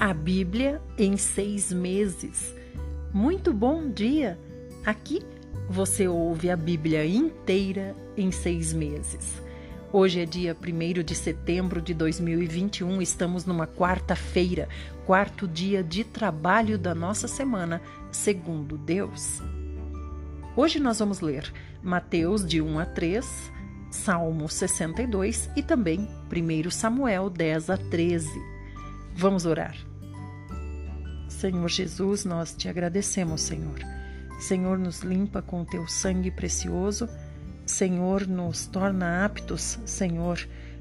A Bíblia em seis meses. Muito bom dia! Aqui você ouve a Bíblia inteira em seis meses. Hoje é dia 1 de setembro de 2021, estamos numa quarta-feira, quarto dia de trabalho da nossa semana, segundo Deus. Hoje nós vamos ler Mateus de 1 a 3, Salmo 62 e também 1 Samuel 10 a 13. Vamos orar. Senhor Jesus, nós te agradecemos, Senhor. Senhor, nos limpa com o teu sangue precioso. Senhor, nos torna aptos, Senhor,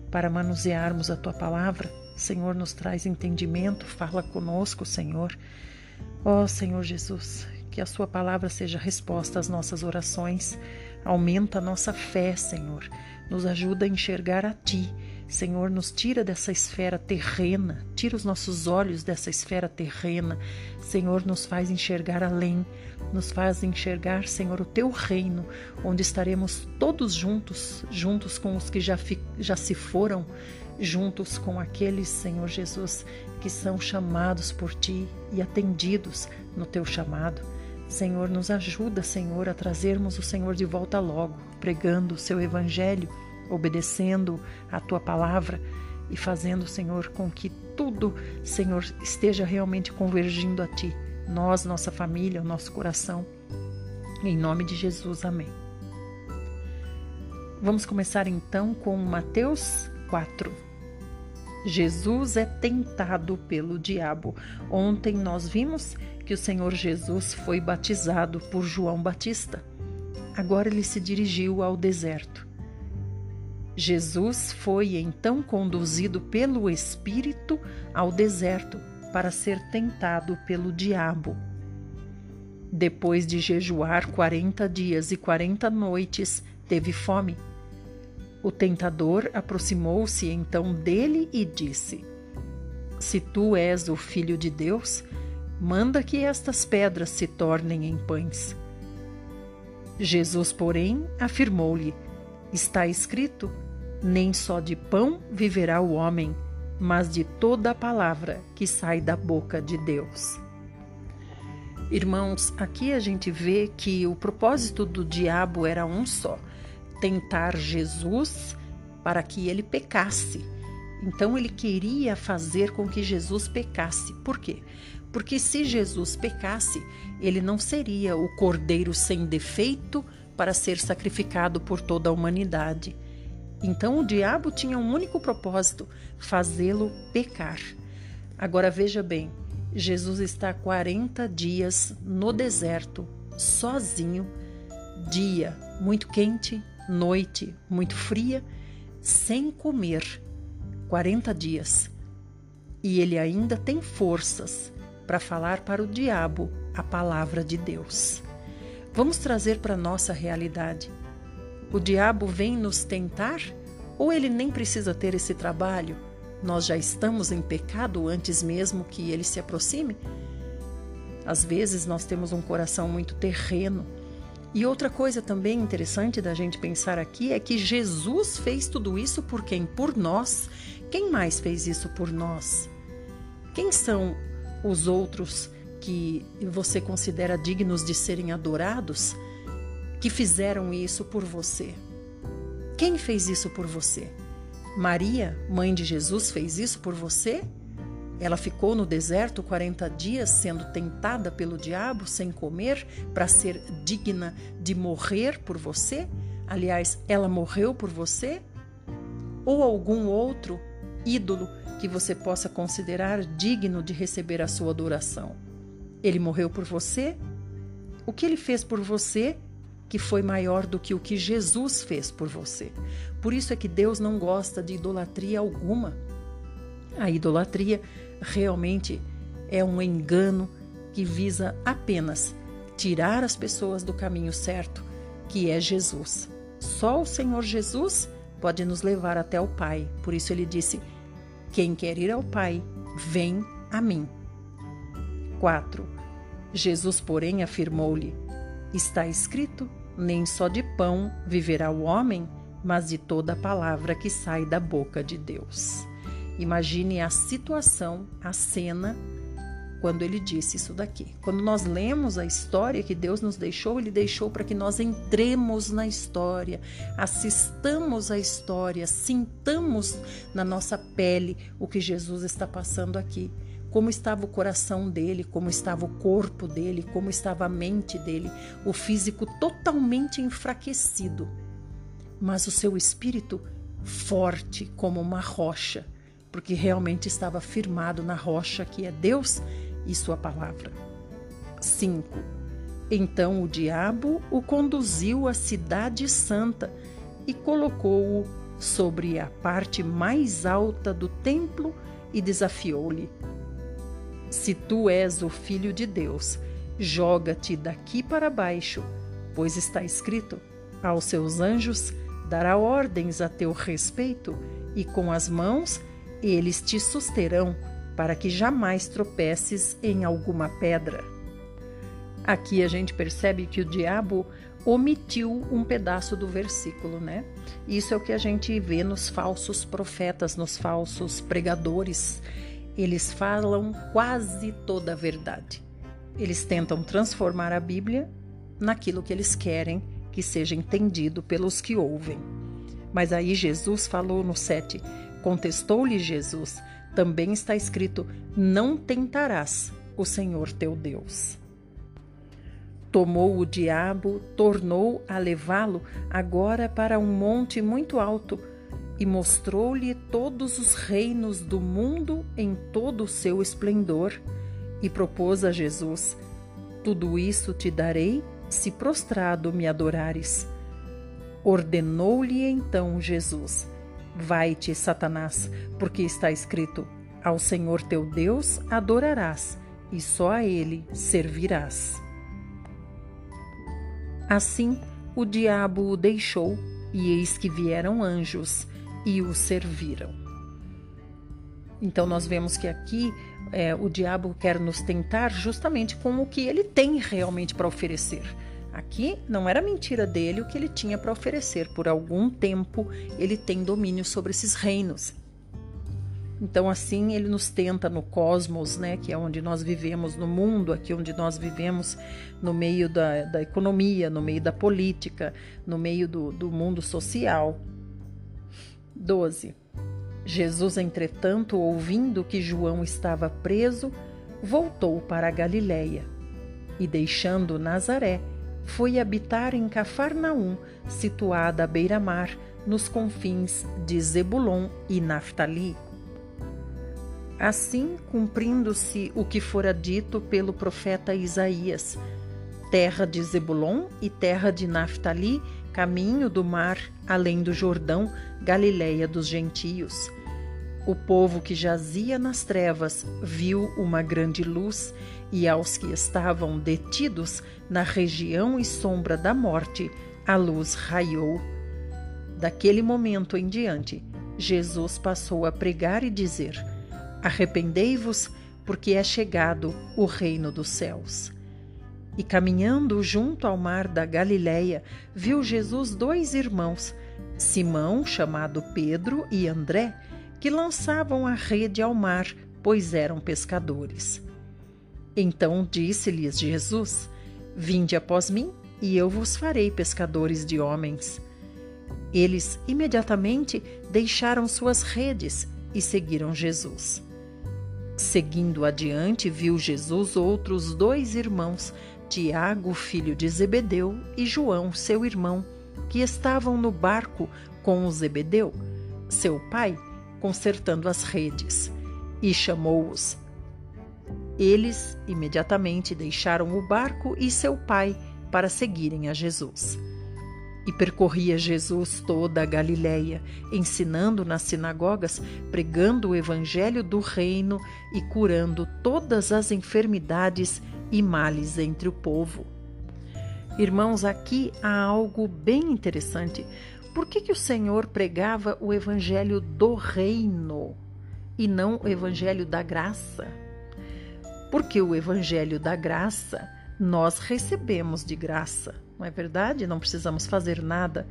para manusearmos a tua palavra. Senhor, nos traz entendimento, fala conosco, Senhor. Ó oh, Senhor Jesus, que a sua palavra seja resposta às nossas orações. Aumenta a nossa fé, Senhor. Nos ajuda a enxergar a ti Senhor, nos tira dessa esfera terrena, tira os nossos olhos dessa esfera terrena. Senhor, nos faz enxergar além, nos faz enxergar, Senhor, o teu reino, onde estaremos todos juntos, juntos com os que já, já se foram, juntos com aqueles, Senhor Jesus, que são chamados por ti e atendidos no teu chamado. Senhor, nos ajuda, Senhor, a trazermos o Senhor de volta logo, pregando o seu evangelho obedecendo a tua palavra e fazendo, Senhor, com que tudo, Senhor, esteja realmente convergindo a ti. Nós, nossa família, o nosso coração. Em nome de Jesus, amém. Vamos começar então com Mateus 4. Jesus é tentado pelo diabo. Ontem nós vimos que o Senhor Jesus foi batizado por João Batista. Agora ele se dirigiu ao deserto. Jesus foi então conduzido pelo Espírito ao deserto para ser tentado pelo diabo. Depois de jejuar quarenta dias e quarenta noites, teve fome. O tentador aproximou-se então dele e disse: Se tu és o filho de Deus, manda que estas pedras se tornem em pães. Jesus, porém, afirmou-lhe: Está escrito: nem só de pão viverá o homem, mas de toda a palavra que sai da boca de Deus. Irmãos, aqui a gente vê que o propósito do diabo era um só: tentar Jesus para que ele pecasse. Então ele queria fazer com que Jesus pecasse. Por quê? Porque se Jesus pecasse, ele não seria o cordeiro sem defeito para ser sacrificado por toda a humanidade. Então o diabo tinha um único propósito: fazê-lo pecar. Agora veja bem, Jesus está 40 dias no deserto, sozinho, dia muito quente, noite muito fria, sem comer. 40 dias. E ele ainda tem forças para falar para o diabo a palavra de Deus. Vamos trazer para nossa realidade. O diabo vem nos tentar ou ele nem precisa ter esse trabalho? Nós já estamos em pecado antes mesmo que ele se aproxime? Às vezes nós temos um coração muito terreno. E outra coisa também interessante da gente pensar aqui é que Jesus fez tudo isso por quem? Por nós. Quem mais fez isso por nós? Quem são os outros que você considera dignos de serem adorados? Que fizeram isso por você. Quem fez isso por você? Maria, mãe de Jesus, fez isso por você? Ela ficou no deserto 40 dias sendo tentada pelo diabo sem comer para ser digna de morrer por você? Aliás, ela morreu por você? Ou algum outro ídolo que você possa considerar digno de receber a sua adoração? Ele morreu por você? O que ele fez por você que foi maior do que o que Jesus fez por você. Por isso é que Deus não gosta de idolatria alguma. A idolatria realmente é um engano que visa apenas tirar as pessoas do caminho certo, que é Jesus. Só o Senhor Jesus pode nos levar até o Pai. Por isso ele disse: Quem quer ir ao Pai, vem a mim. 4. Jesus, porém, afirmou-lhe: Está escrito: nem só de pão viverá o homem, mas de toda a palavra que sai da boca de Deus. Imagine a situação, a cena, quando ele disse isso daqui. Quando nós lemos a história que Deus nos deixou, ele deixou para que nós entremos na história, assistamos a história, sintamos na nossa pele o que Jesus está passando aqui. Como estava o coração dele, como estava o corpo dele, como estava a mente dele, o físico totalmente enfraquecido, mas o seu espírito forte como uma rocha porque realmente estava firmado na rocha que é Deus e Sua palavra. 5. Então o diabo o conduziu à Cidade Santa e colocou-o sobre a parte mais alta do templo e desafiou-lhe: Se tu és o filho de Deus, joga-te daqui para baixo, pois está escrito: Aos seus anjos dará ordens a teu respeito, e com as mãos eles te susterão para que jamais tropeces em alguma pedra. Aqui a gente percebe que o diabo omitiu um pedaço do versículo, né? Isso é o que a gente vê nos falsos profetas, nos falsos pregadores. Eles falam quase toda a verdade. Eles tentam transformar a Bíblia naquilo que eles querem que seja entendido pelos que ouvem. Mas aí Jesus falou no 7: Contestou-lhe Jesus: Também está escrito: Não tentarás o Senhor teu Deus. Tomou o diabo, tornou a levá-lo agora para um monte muito alto e mostrou-lhe todos os reinos do mundo em todo o seu esplendor e propôs a Jesus: Tudo isso te darei se prostrado me adorares. Ordenou-lhe então Jesus: Vai-te, Satanás, porque está escrito: Ao Senhor teu Deus adorarás, e só a ele servirás. Assim o diabo o deixou, e eis que vieram anjos e o serviram. Então nós vemos que aqui é, o diabo quer nos tentar justamente com o que ele tem realmente para oferecer. Aqui não era mentira dele o que ele tinha para oferecer. Por algum tempo ele tem domínio sobre esses reinos. Então, assim, ele nos tenta no cosmos, né, que é onde nós vivemos, no mundo, aqui onde nós vivemos, no meio da, da economia, no meio da política, no meio do, do mundo social. 12. Jesus, entretanto, ouvindo que João estava preso, voltou para a Galiléia e, deixando Nazaré, foi habitar em Cafarnaum, situada à beira-mar, nos confins de Zebulon e Naftali. Assim, cumprindo-se o que fora dito pelo profeta Isaías: terra de Zebulon e terra de Naftali, caminho do mar, além do Jordão, Galiléia dos gentios. O povo que jazia nas trevas viu uma grande luz, e aos que estavam detidos na região e sombra da morte, a luz raiou. Daquele momento em diante, Jesus passou a pregar e dizer: Arrependei-vos, porque é chegado o reino dos céus. E caminhando junto ao mar da Galileia, viu Jesus dois irmãos, Simão, chamado Pedro, e André, que lançavam a rede ao mar, pois eram pescadores. Então disse-lhes Jesus: Vinde após mim, e eu vos farei pescadores de homens. Eles imediatamente deixaram suas redes e seguiram Jesus. Seguindo adiante, viu Jesus outros dois irmãos, Tiago, filho de Zebedeu, e João, seu irmão, que estavam no barco com o Zebedeu, seu pai, consertando as redes, e chamou-os. Eles imediatamente deixaram o barco e seu pai para seguirem a Jesus. E percorria Jesus toda a Galiléia, ensinando nas sinagogas, pregando o evangelho do reino e curando todas as enfermidades e males entre o povo. Irmãos, aqui há algo bem interessante, por que, que o Senhor pregava o evangelho do reino e não o evangelho da graça? Porque o evangelho da graça nós recebemos de graça. não é verdade? Não precisamos fazer nada,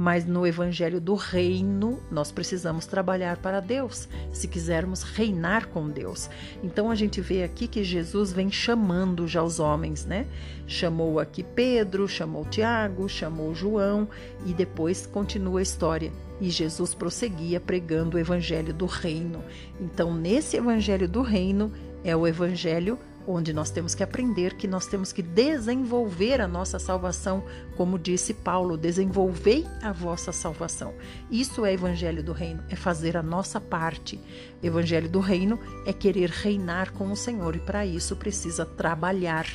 mas no evangelho do reino nós precisamos trabalhar para Deus, se quisermos reinar com Deus. Então a gente vê aqui que Jesus vem chamando já os homens, né? Chamou aqui Pedro, chamou Tiago, chamou João e depois continua a história. E Jesus prosseguia pregando o evangelho do reino. Então, nesse evangelho do reino é o evangelho onde nós temos que aprender que nós temos que desenvolver a nossa salvação, como disse Paulo, desenvolvei a vossa salvação. Isso é evangelho do reino, é fazer a nossa parte. Evangelho do reino é querer reinar com o Senhor e para isso precisa trabalhar.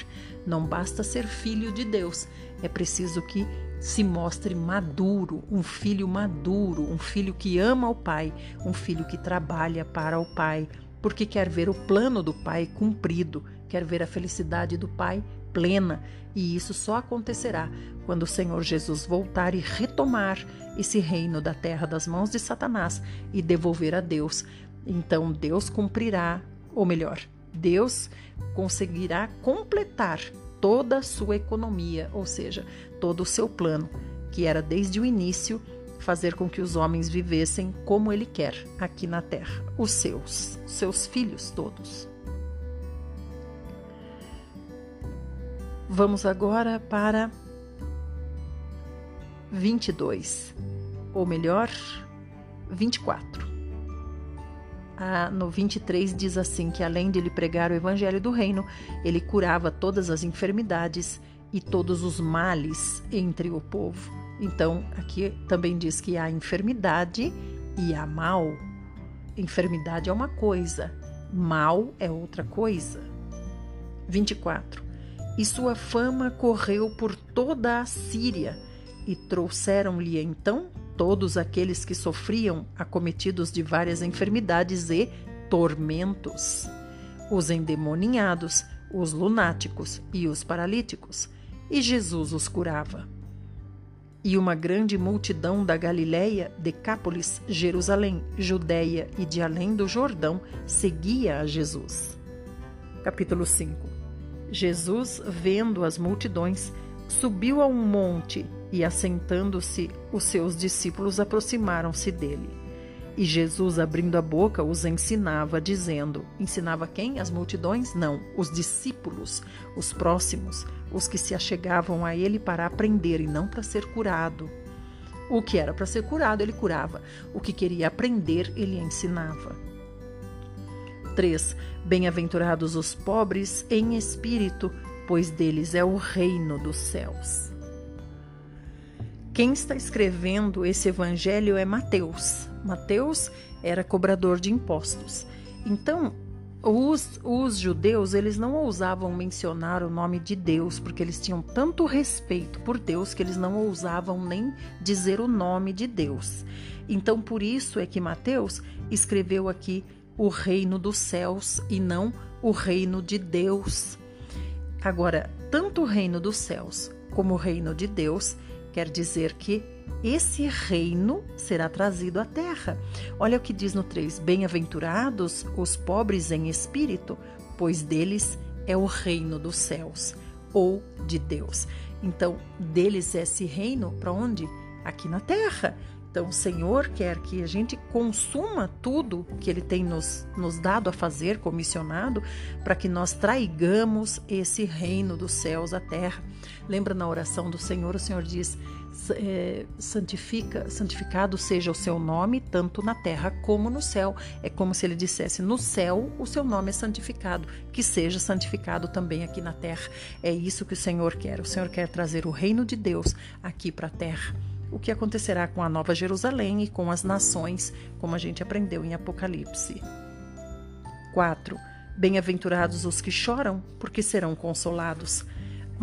Não basta ser filho de Deus, é preciso que se mostre maduro, um filho maduro, um filho que ama o Pai, um filho que trabalha para o Pai, porque quer ver o plano do Pai cumprido, quer ver a felicidade do Pai plena, e isso só acontecerá quando o Senhor Jesus voltar e retomar esse reino da terra das mãos de Satanás e devolver a Deus. Então Deus cumprirá, ou melhor, Deus conseguirá completar toda a sua economia, ou seja, todo o seu plano, que era desde o início fazer com que os homens vivessem como ele quer aqui na terra, os seus, seus filhos todos. Vamos agora para 22, ou melhor, 24. Ah, no 23 diz assim que além de ele pregar o evangelho do reino, ele curava todas as enfermidades e todos os males entre o povo. Então, aqui também diz que há enfermidade e há mal. Enfermidade é uma coisa, mal é outra coisa. 24. E sua fama correu por toda a Síria, e trouxeram-lhe então todos aqueles que sofriam acometidos de várias enfermidades e tormentos, os endemoninhados, os lunáticos e os paralíticos, e Jesus os curava. E uma grande multidão da Galiléia, Decápolis, Jerusalém, Judéia e de além do Jordão seguia a Jesus. Capítulo 5 Jesus, vendo as multidões, subiu a um monte e, assentando-se, os seus discípulos aproximaram-se dele. E Jesus, abrindo a boca, os ensinava, dizendo: Ensinava quem? As multidões? Não, os discípulos, os próximos, os que se achegavam a ele para aprender e não para ser curado. O que era para ser curado, ele curava. O que queria aprender, ele ensinava. 3. Bem-aventurados os pobres em espírito, pois deles é o reino dos céus. Quem está escrevendo esse evangelho é Mateus. Mateus era cobrador de impostos. Então, os, os, judeus eles não ousavam mencionar o nome de Deus, porque eles tinham tanto respeito por Deus que eles não ousavam nem dizer o nome de Deus. Então, por isso é que Mateus escreveu aqui o reino dos céus e não o reino de Deus. Agora, tanto o reino dos céus como o reino de Deus Quer dizer que esse reino será trazido à terra. Olha o que diz no 3: Bem-aventurados os pobres em espírito, pois deles é o reino dos céus ou de Deus. Então, deles é esse reino para onde? Aqui na terra. Então, o Senhor quer que a gente consuma tudo que Ele tem nos, nos dado a fazer, comissionado, para que nós traigamos esse reino dos céus à terra. Lembra na oração do Senhor, o Senhor diz: é, santifica, santificado seja o seu nome, tanto na terra como no céu. É como se ele dissesse: no céu o seu nome é santificado, que seja santificado também aqui na terra. É isso que o Senhor quer. O Senhor quer trazer o reino de Deus aqui para a terra o que acontecerá com a Nova Jerusalém e com as nações, como a gente aprendeu em Apocalipse. 4. Bem-aventurados os que choram, porque serão consolados.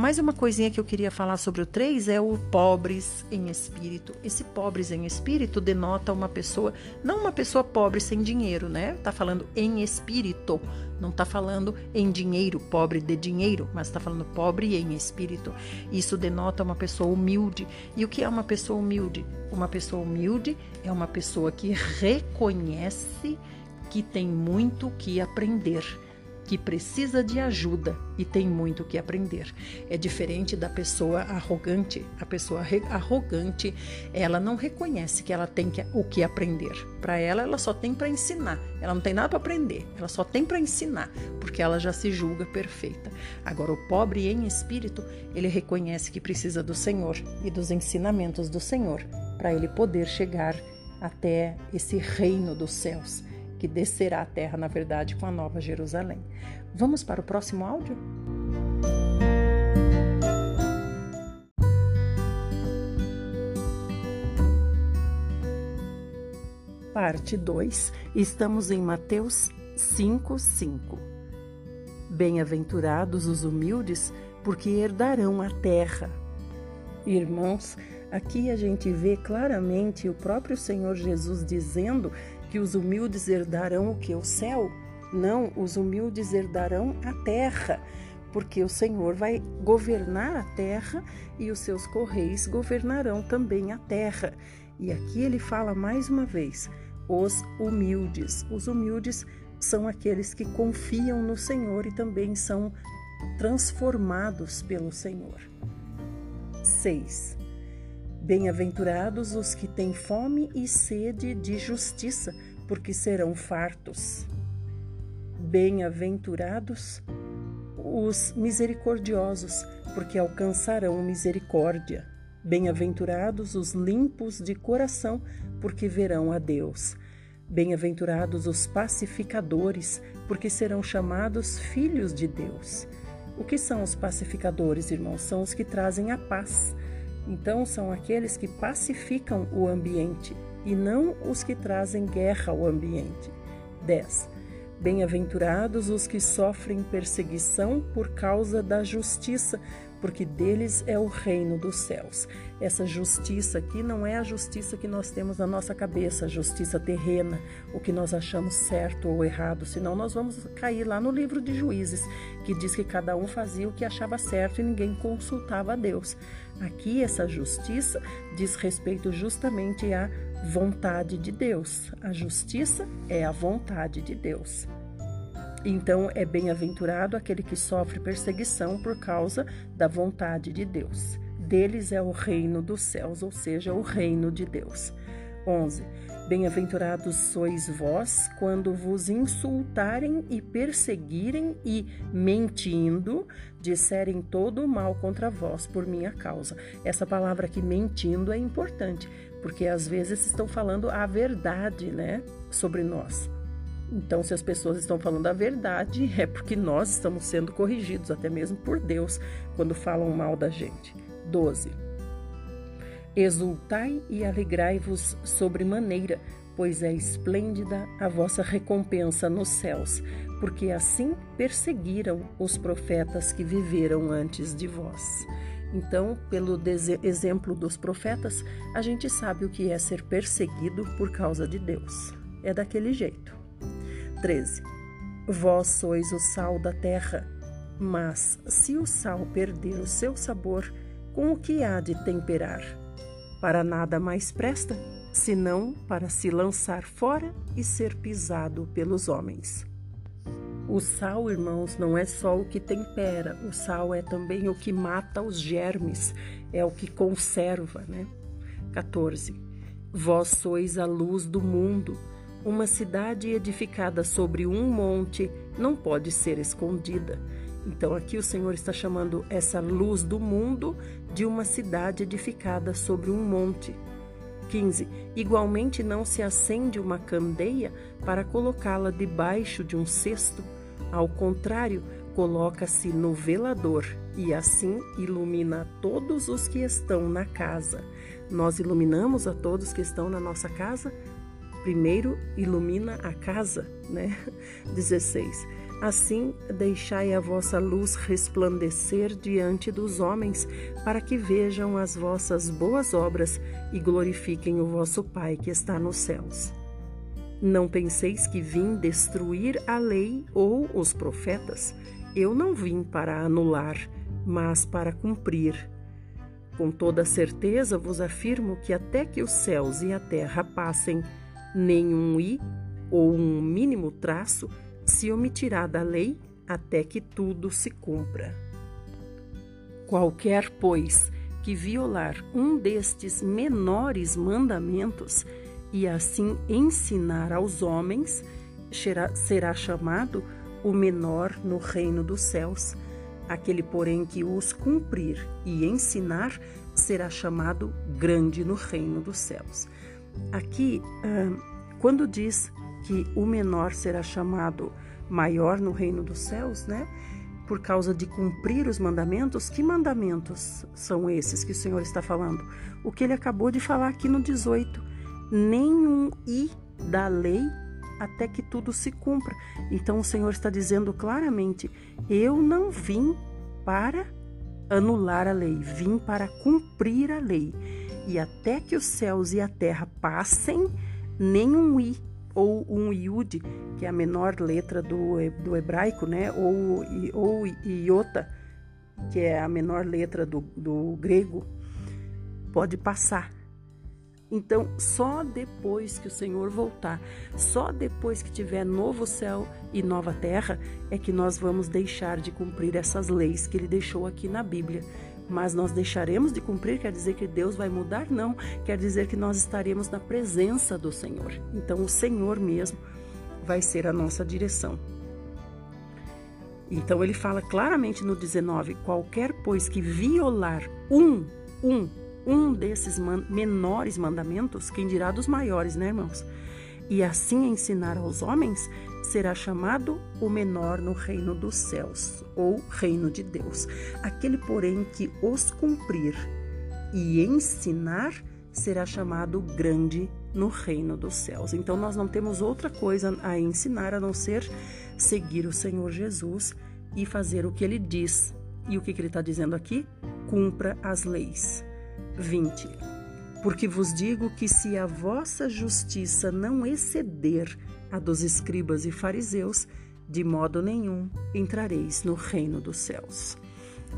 Mais uma coisinha que eu queria falar sobre o 3 é o pobres em espírito. Esse pobres em espírito denota uma pessoa, não uma pessoa pobre sem dinheiro, né? Tá falando em espírito, não tá falando em dinheiro, pobre de dinheiro, mas tá falando pobre em espírito. Isso denota uma pessoa humilde. E o que é uma pessoa humilde? Uma pessoa humilde é uma pessoa que reconhece que tem muito que aprender que precisa de ajuda e tem muito que aprender. É diferente da pessoa arrogante. A pessoa arrogante, ela não reconhece que ela tem que, o que aprender. Para ela, ela só tem para ensinar. Ela não tem nada para aprender. Ela só tem para ensinar, porque ela já se julga perfeita. Agora, o pobre em espírito, ele reconhece que precisa do Senhor e dos ensinamentos do Senhor para ele poder chegar até esse reino dos céus que descerá à terra, na verdade, com a nova Jerusalém. Vamos para o próximo áudio? Parte 2. Estamos em Mateus 5, 5. Bem-aventurados os humildes, porque herdarão a terra. Irmãos, aqui a gente vê claramente o próprio Senhor Jesus dizendo que os humildes herdarão o que? O céu? Não, os humildes herdarão a terra, porque o Senhor vai governar a terra e os seus correios governarão também a terra. E aqui ele fala mais uma vez: os humildes. Os humildes são aqueles que confiam no Senhor e também são transformados pelo Senhor. 6. Bem-aventurados os que têm fome e sede de justiça, porque serão fartos. Bem-aventurados os misericordiosos, porque alcançarão misericórdia. Bem-aventurados os limpos de coração, porque verão a Deus. Bem-aventurados os pacificadores, porque serão chamados filhos de Deus. O que são os pacificadores, irmãos? São os que trazem a paz então, são aqueles que pacificam o ambiente e não os que trazem guerra ao ambiente. 10. Bem-aventurados os que sofrem perseguição por causa da justiça, porque deles é o reino dos céus. Essa justiça aqui não é a justiça que nós temos na nossa cabeça, a justiça terrena, o que nós achamos certo ou errado, senão nós vamos cair lá no livro de Juízes, que diz que cada um fazia o que achava certo e ninguém consultava a Deus. Aqui, essa justiça diz respeito justamente à vontade de Deus. A justiça é a vontade de Deus. Então, é bem-aventurado aquele que sofre perseguição por causa da vontade de Deus. Deles é o reino dos céus, ou seja, o reino de Deus. 11. Bem-aventurados sois vós quando vos insultarem e perseguirem e, mentindo, disserem todo o mal contra vós por minha causa. Essa palavra aqui, mentindo, é importante, porque às vezes estão falando a verdade, né, sobre nós. Então, se as pessoas estão falando a verdade, é porque nós estamos sendo corrigidos, até mesmo por Deus, quando falam mal da gente. 12. Exultai e alegrai-vos sobremaneira, pois é esplêndida a vossa recompensa nos céus, porque assim perseguiram os profetas que viveram antes de vós. Então, pelo exemplo dos profetas, a gente sabe o que é ser perseguido por causa de Deus. É daquele jeito. 13. Vós sois o sal da terra, mas se o sal perder o seu sabor, com o que há de temperar? Para nada mais presta, senão para se lançar fora e ser pisado pelos homens. O sal, irmãos, não é só o que tempera, o sal é também o que mata os germes, é o que conserva, né? 14. Vós sois a luz do mundo. Uma cidade edificada sobre um monte não pode ser escondida. Então, aqui o Senhor está chamando essa luz do mundo de uma cidade edificada sobre um monte. 15. Igualmente não se acende uma candeia para colocá-la debaixo de um cesto. Ao contrário, coloca-se no velador e assim ilumina todos os que estão na casa. Nós iluminamos a todos que estão na nossa casa? Primeiro ilumina a casa, né? 16. Assim, deixai a vossa luz resplandecer diante dos homens, para que vejam as vossas boas obras e glorifiquem o vosso Pai que está nos céus. Não penseis que vim destruir a lei ou os profetas. Eu não vim para anular, mas para cumprir. Com toda certeza vos afirmo que até que os céus e a terra passem, nenhum i ou um mínimo traço se omitirá da lei até que tudo se cumpra. Qualquer, pois, que violar um destes menores mandamentos e assim ensinar aos homens, será chamado o menor no reino dos céus. Aquele, porém, que os cumprir e ensinar, será chamado grande no reino dos céus. Aqui, quando diz que o menor será chamado maior no reino dos céus, né? Por causa de cumprir os mandamentos, que mandamentos são esses que o Senhor está falando? O que ele acabou de falar aqui no 18: nenhum i da lei até que tudo se cumpra. Então o Senhor está dizendo claramente: eu não vim para anular a lei, vim para cumprir a lei. E até que os céus e a terra passem, nenhum i ou um iud, que é a menor letra do, do hebraico, né? Ou, ou iota, que é a menor letra do, do grego, pode passar então, só depois que o Senhor voltar, só depois que tiver novo céu e nova terra, é que nós vamos deixar de cumprir essas leis que ele deixou aqui na Bíblia. Mas nós deixaremos de cumprir, quer dizer que Deus vai mudar? Não, quer dizer que nós estaremos na presença do Senhor. Então, o Senhor mesmo vai ser a nossa direção. Então, ele fala claramente no 19: qualquer, pois, que violar um, um um desses man menores mandamentos, quem dirá dos maiores, né, irmãos? E assim ensinar aos homens, será chamado o menor no reino dos céus, ou reino de Deus. Aquele, porém, que os cumprir e ensinar, será chamado grande no reino dos céus. Então, nós não temos outra coisa a ensinar a não ser seguir o Senhor Jesus e fazer o que ele diz. E o que, que ele está dizendo aqui? Cumpra as leis. 20. Porque vos digo que se a vossa justiça não exceder a dos escribas e fariseus, de modo nenhum entrareis no reino dos céus.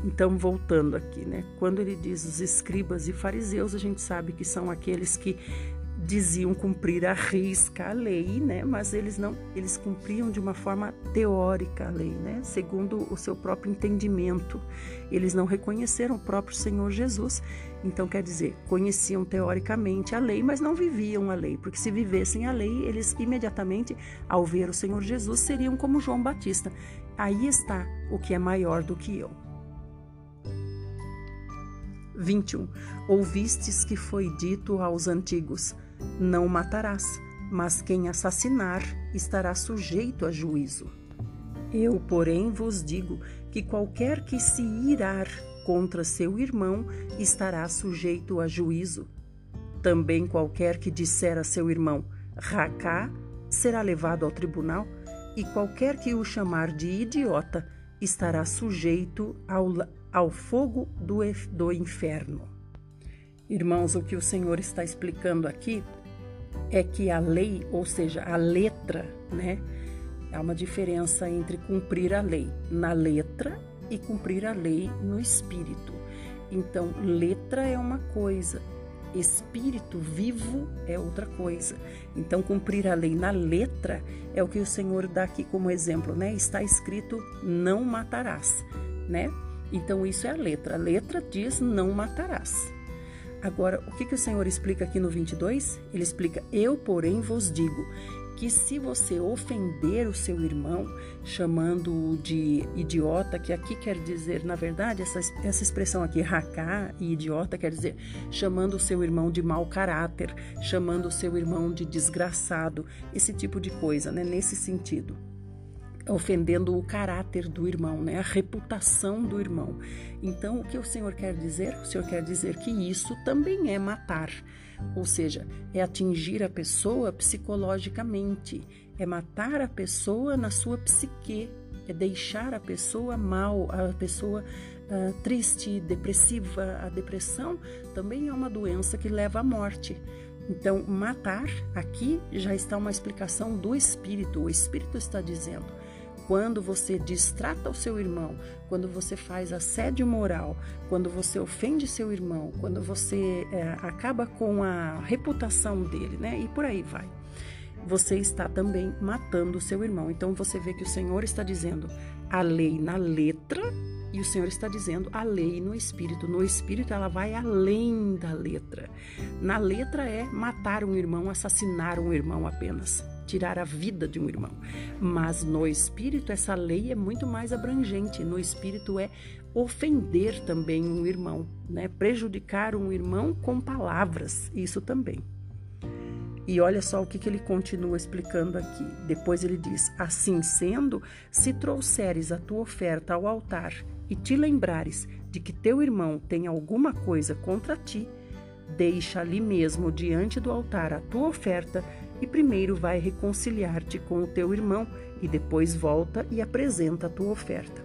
Então, voltando aqui, né? Quando ele diz os escribas e fariseus, a gente sabe que são aqueles que diziam cumprir a risca a lei, né? Mas eles não, eles cumpriam de uma forma teórica a lei, né? Segundo o seu próprio entendimento. Eles não reconheceram o próprio Senhor Jesus. Então quer dizer, conheciam teoricamente a lei, mas não viviam a lei, porque se vivessem a lei, eles imediatamente, ao ver o Senhor Jesus, seriam como João Batista. Aí está o que é maior do que eu. 21. Ouvistes que foi dito aos antigos: não matarás, mas quem assassinar estará sujeito a juízo. Eu, porém, vos digo que qualquer que se irar contra seu irmão estará sujeito a juízo. Também qualquer que disser a seu irmão, Racá, será levado ao tribunal, e qualquer que o chamar de idiota estará sujeito ao, ao fogo do, do inferno. Irmãos, o que o Senhor está explicando aqui é que a lei, ou seja, a letra, né? Há uma diferença entre cumprir a lei na letra e cumprir a lei no espírito. Então, letra é uma coisa, espírito vivo é outra coisa. Então, cumprir a lei na letra é o que o Senhor dá aqui como exemplo, né? Está escrito: não matarás, né? Então, isso é a letra. A letra diz: não matarás. Agora, o que, que o Senhor explica aqui no 22? Ele explica: Eu, porém, vos digo que se você ofender o seu irmão, chamando-o de idiota, que aqui quer dizer, na verdade, essa, essa expressão aqui, racá e idiota, quer dizer chamando o seu irmão de mau caráter, chamando o seu irmão de desgraçado, esse tipo de coisa, né? Nesse sentido ofendendo o caráter do irmão, né? a reputação do irmão. Então, o que o Senhor quer dizer? O Senhor quer dizer que isso também é matar, ou seja, é atingir a pessoa psicologicamente, é matar a pessoa na sua psique, é deixar a pessoa mal, a pessoa uh, triste, depressiva. A depressão também é uma doença que leva à morte. Então, matar aqui já está uma explicação do Espírito. O Espírito está dizendo: quando você distrata o seu irmão, quando você faz assédio moral, quando você ofende seu irmão, quando você é, acaba com a reputação dele, né? E por aí vai. Você está também matando o seu irmão. Então você vê que o Senhor está dizendo: a lei na letra e o Senhor está dizendo a lei no espírito. No espírito ela vai além da letra. Na letra é matar um irmão, assassinar um irmão apenas, tirar a vida de um irmão. Mas no espírito essa lei é muito mais abrangente. No espírito é ofender também um irmão, né? Prejudicar um irmão com palavras, isso também. E olha só o que, que ele continua explicando aqui. Depois ele diz: Assim sendo, se trouxeres a tua oferta ao altar e te lembrares de que teu irmão tem alguma coisa contra ti, deixa ali mesmo diante do altar a tua oferta e primeiro vai reconciliar-te com o teu irmão e depois volta e apresenta a tua oferta.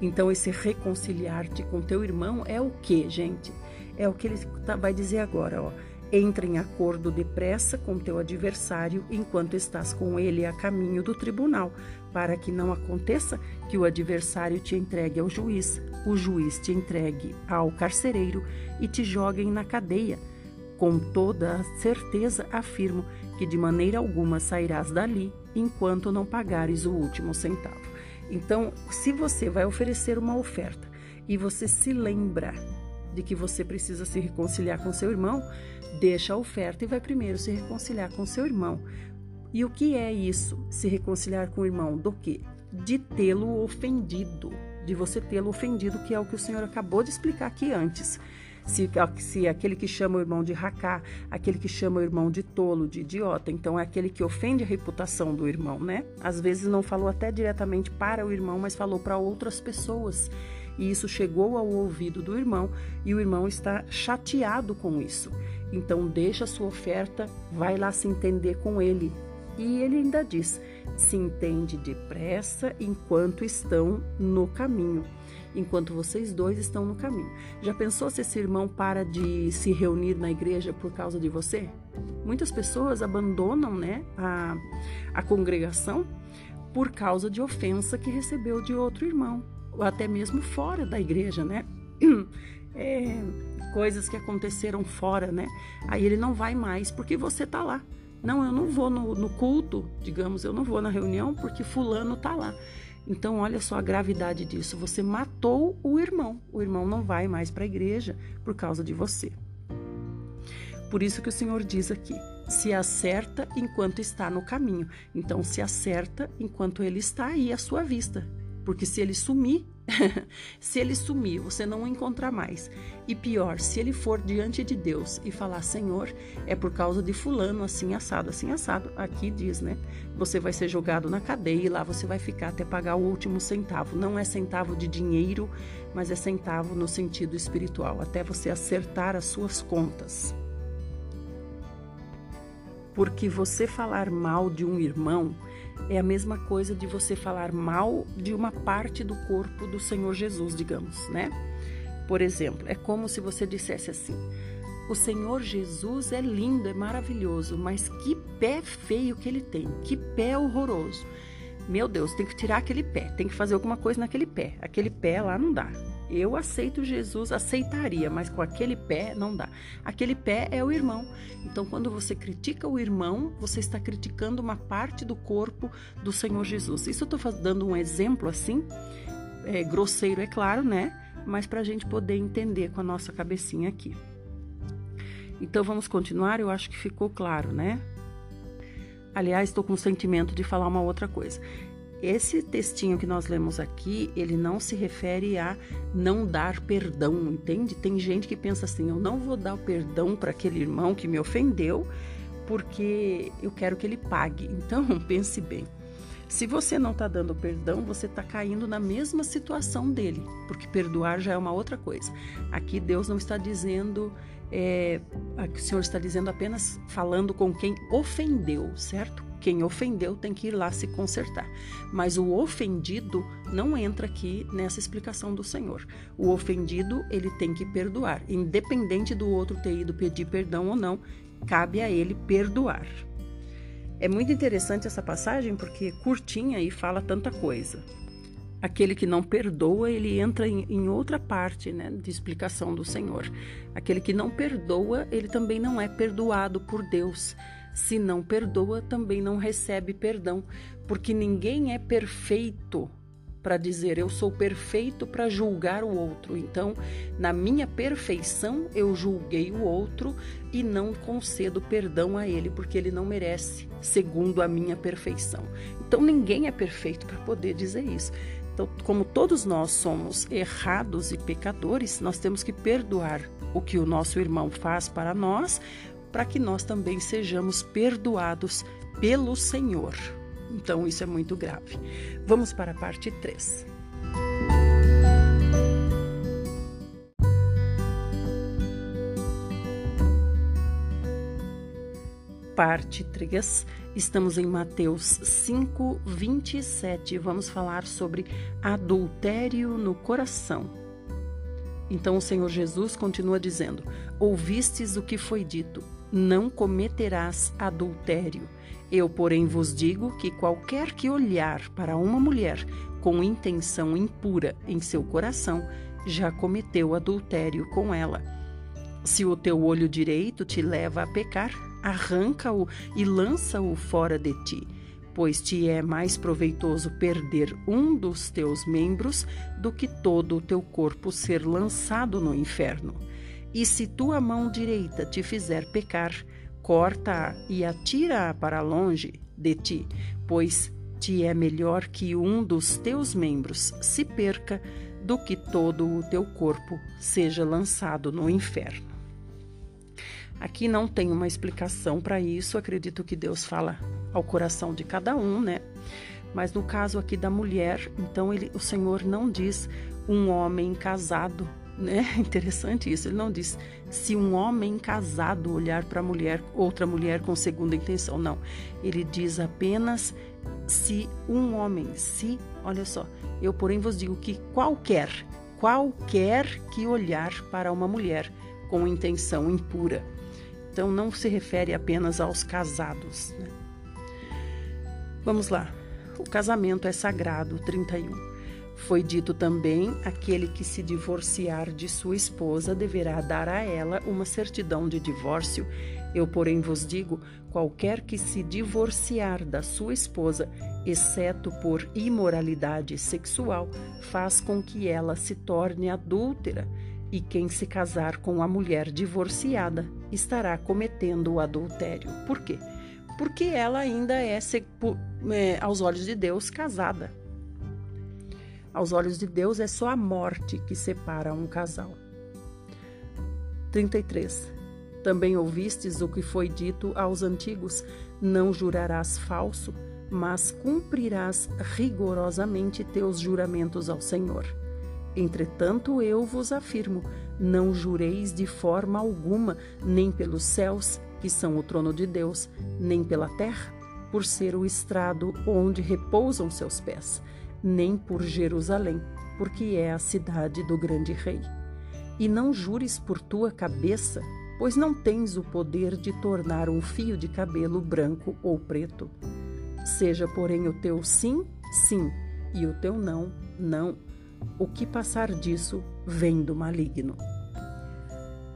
Então, esse reconciliar-te com teu irmão é o que, gente? É o que ele tá, vai dizer agora, ó Entra em acordo depressa com teu adversário enquanto estás com ele a caminho do tribunal, para que não aconteça que o adversário te entregue ao juiz, o juiz te entregue ao carcereiro e te joguem na cadeia. Com toda a certeza afirmo que de maneira alguma sairás dali enquanto não pagares o último centavo. Então, se você vai oferecer uma oferta e você se lembra de que você precisa se reconciliar com seu irmão, deixa a oferta e vai primeiro se reconciliar com seu irmão. E o que é isso? Se reconciliar com o irmão do quê? De tê-lo ofendido, de você tê-lo ofendido, que é o que o Senhor acabou de explicar aqui antes. Se, se aquele que chama o irmão de racá, aquele que chama o irmão de tolo, de idiota, então é aquele que ofende a reputação do irmão, né? Às vezes não falou até diretamente para o irmão, mas falou para outras pessoas e isso chegou ao ouvido do irmão e o irmão está chateado com isso. Então deixa a sua oferta, vai lá se entender com ele. E ele ainda diz: se entende depressa enquanto estão no caminho, enquanto vocês dois estão no caminho. Já pensou se esse irmão para de se reunir na igreja por causa de você? Muitas pessoas abandonam né, a, a congregação por causa de ofensa que recebeu de outro irmão ou até mesmo fora da igreja, né? É, coisas que aconteceram fora, né? Aí ele não vai mais porque você tá lá. Não, eu não vou no, no culto, digamos, eu não vou na reunião porque fulano tá lá. Então, olha só a gravidade disso. Você matou o irmão. O irmão não vai mais para a igreja por causa de você. Por isso que o Senhor diz aqui: se acerta enquanto está no caminho. Então, se acerta enquanto ele está aí à sua vista. Porque se ele sumir, se ele sumir, você não o encontrar mais. E pior, se ele for diante de Deus e falar: Senhor, é por causa de Fulano, assim assado, assim assado. Aqui diz, né? Você vai ser jogado na cadeia e lá você vai ficar até pagar o último centavo. Não é centavo de dinheiro, mas é centavo no sentido espiritual, até você acertar as suas contas. Porque você falar mal de um irmão é a mesma coisa de você falar mal de uma parte do corpo do Senhor Jesus, digamos, né? Por exemplo, é como se você dissesse assim: o Senhor Jesus é lindo, é maravilhoso, mas que pé feio que ele tem, que pé horroroso. Meu Deus, tem que tirar aquele pé, tem que fazer alguma coisa naquele pé. Aquele pé lá não dá. Eu aceito Jesus, aceitaria, mas com aquele pé não dá. Aquele pé é o irmão. Então, quando você critica o irmão, você está criticando uma parte do corpo do Senhor Jesus. Isso eu estou dando um exemplo assim, é, grosseiro, é claro, né? Mas para a gente poder entender com a nossa cabecinha aqui. Então, vamos continuar? Eu acho que ficou claro, né? Aliás, estou com o sentimento de falar uma outra coisa. Esse textinho que nós lemos aqui, ele não se refere a não dar perdão, entende? Tem gente que pensa assim: eu não vou dar o perdão para aquele irmão que me ofendeu, porque eu quero que ele pague. Então, pense bem. Se você não está dando perdão, você está caindo na mesma situação dele, porque perdoar já é uma outra coisa. Aqui Deus não está dizendo, é, o Senhor está dizendo apenas falando com quem ofendeu, certo? Quem ofendeu tem que ir lá se consertar. Mas o ofendido não entra aqui nessa explicação do Senhor. O ofendido, ele tem que perdoar, independente do outro ter ido pedir perdão ou não, cabe a ele perdoar. É muito interessante essa passagem porque é curtinha e fala tanta coisa. Aquele que não perdoa, ele entra em, em, outra parte né, de explicação do Senhor. Aquele que não perdoa, ele também não é perdoado por Deus. Se não perdoa, também não recebe perdão, porque ninguém é perfeito para dizer eu sou perfeito para julgar o outro. Então, na minha perfeição, eu julguei o outro e não concedo perdão a ele, porque ele não merece, segundo a minha perfeição. Então, ninguém é perfeito para poder dizer isso. Então, como todos nós somos errados e pecadores, nós temos que perdoar o que o nosso irmão faz para nós, para que nós também sejamos perdoados pelo Senhor. Então, isso é muito grave. Vamos para a parte 3. Parte 3, estamos em Mateus 5, 27. Vamos falar sobre adultério no coração. Então o Senhor Jesus continua dizendo: Ouvistes o que foi dito, não cometerás adultério. Eu, porém, vos digo que qualquer que olhar para uma mulher com intenção impura em seu coração, já cometeu adultério com ela. Se o teu olho direito te leva a pecar, arranca-o e lança-o fora de ti, pois te é mais proveitoso perder um dos teus membros do que todo o teu corpo ser lançado no inferno. E se tua mão direita te fizer pecar, corta-a e atira-a para longe de ti, pois te é melhor que um dos teus membros se perca do que todo o teu corpo seja lançado no inferno. Aqui não tem uma explicação para isso, acredito que Deus fala ao coração de cada um, né? Mas no caso aqui da mulher, então ele, o Senhor não diz um homem casado né? Interessante isso. Ele não diz se um homem casado olhar para mulher, outra mulher com segunda intenção. Não. Ele diz apenas se um homem, se, olha só, eu porém vos digo que qualquer, qualquer que olhar para uma mulher com intenção impura. Então não se refere apenas aos casados. Né? Vamos lá. O casamento é sagrado, 31. Foi dito também: aquele que se divorciar de sua esposa deverá dar a ela uma certidão de divórcio. Eu, porém, vos digo: qualquer que se divorciar da sua esposa, exceto por imoralidade sexual, faz com que ela se torne adúltera. E quem se casar com a mulher divorciada estará cometendo o adultério. Por quê? Porque ela ainda é, é aos olhos de Deus, casada. Aos olhos de Deus é só a morte que separa um casal. 33. Também ouvistes o que foi dito aos antigos: Não jurarás falso, mas cumprirás rigorosamente teus juramentos ao Senhor. Entretanto, eu vos afirmo: não jureis de forma alguma, nem pelos céus, que são o trono de Deus, nem pela terra, por ser o estrado onde repousam seus pés nem por Jerusalém, porque é a cidade do grande rei. E não jures por tua cabeça, pois não tens o poder de tornar um fio de cabelo branco ou preto. Seja, porém, o teu sim, sim, e o teu não, não. O que passar disso vem do maligno.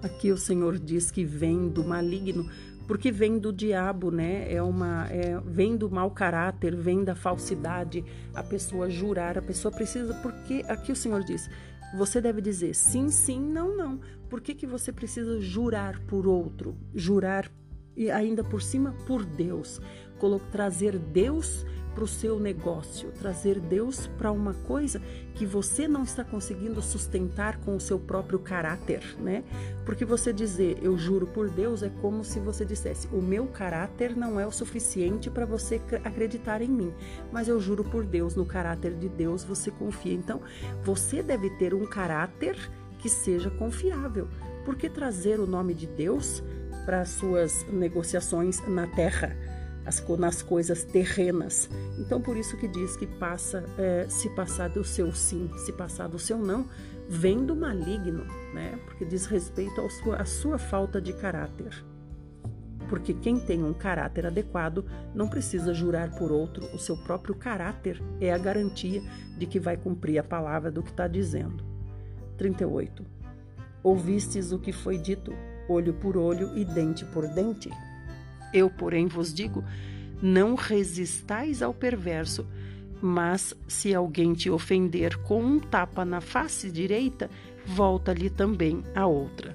Aqui o Senhor diz que vem do maligno, porque vem do diabo, né? É uma, é, vem do mau caráter, vem da falsidade. A pessoa jurar, a pessoa precisa, porque aqui o Senhor diz, você deve dizer sim, sim, não, não. Por que, que você precisa jurar por outro? Jurar e ainda por cima por Deus, trazer Deus para o seu negócio, trazer Deus para uma coisa que você não está conseguindo sustentar com o seu próprio caráter, né? Porque você dizer eu juro por Deus é como se você dissesse o meu caráter não é o suficiente para você acreditar em mim, mas eu juro por Deus, no caráter de Deus você confia. Então, você deve ter um caráter que seja confiável, porque trazer o nome de Deus para as suas negociações na terra nas coisas terrenas. Então, por isso que diz que passa, é, se passar do seu sim, se passar do seu não, vem do maligno, né? Porque diz respeito à sua, à sua falta de caráter. Porque quem tem um caráter adequado não precisa jurar por outro, o seu próprio caráter é a garantia de que vai cumprir a palavra do que está dizendo. 38. Ouvistes o que foi dito, olho por olho e dente por dente? Eu, porém, vos digo: não resistais ao perverso, mas se alguém te ofender com um tapa na face direita, volta-lhe também a outra.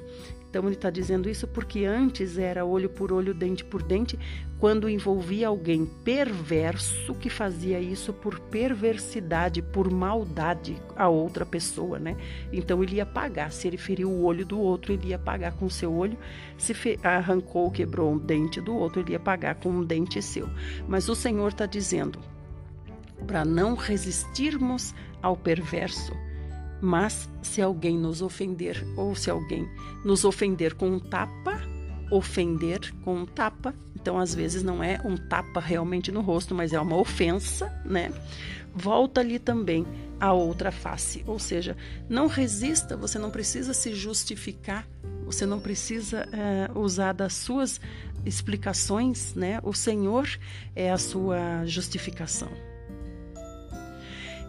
Então ele está dizendo isso porque antes era olho por olho, dente por dente, quando envolvia alguém perverso que fazia isso por perversidade, por maldade a outra pessoa, né? Então ele ia pagar. Se ele feriu o olho do outro, ele ia pagar com seu olho. Se arrancou, quebrou um dente do outro, ele ia pagar com um dente seu. Mas o Senhor está dizendo para não resistirmos ao perverso mas se alguém nos ofender, ou se alguém nos ofender com um tapa, ofender com um tapa, então às vezes não é um tapa realmente no rosto, mas é uma ofensa, né? Volta ali também a outra face, ou seja, não resista, você não precisa se justificar, você não precisa uh, usar das suas explicações, né? O Senhor é a sua justificação.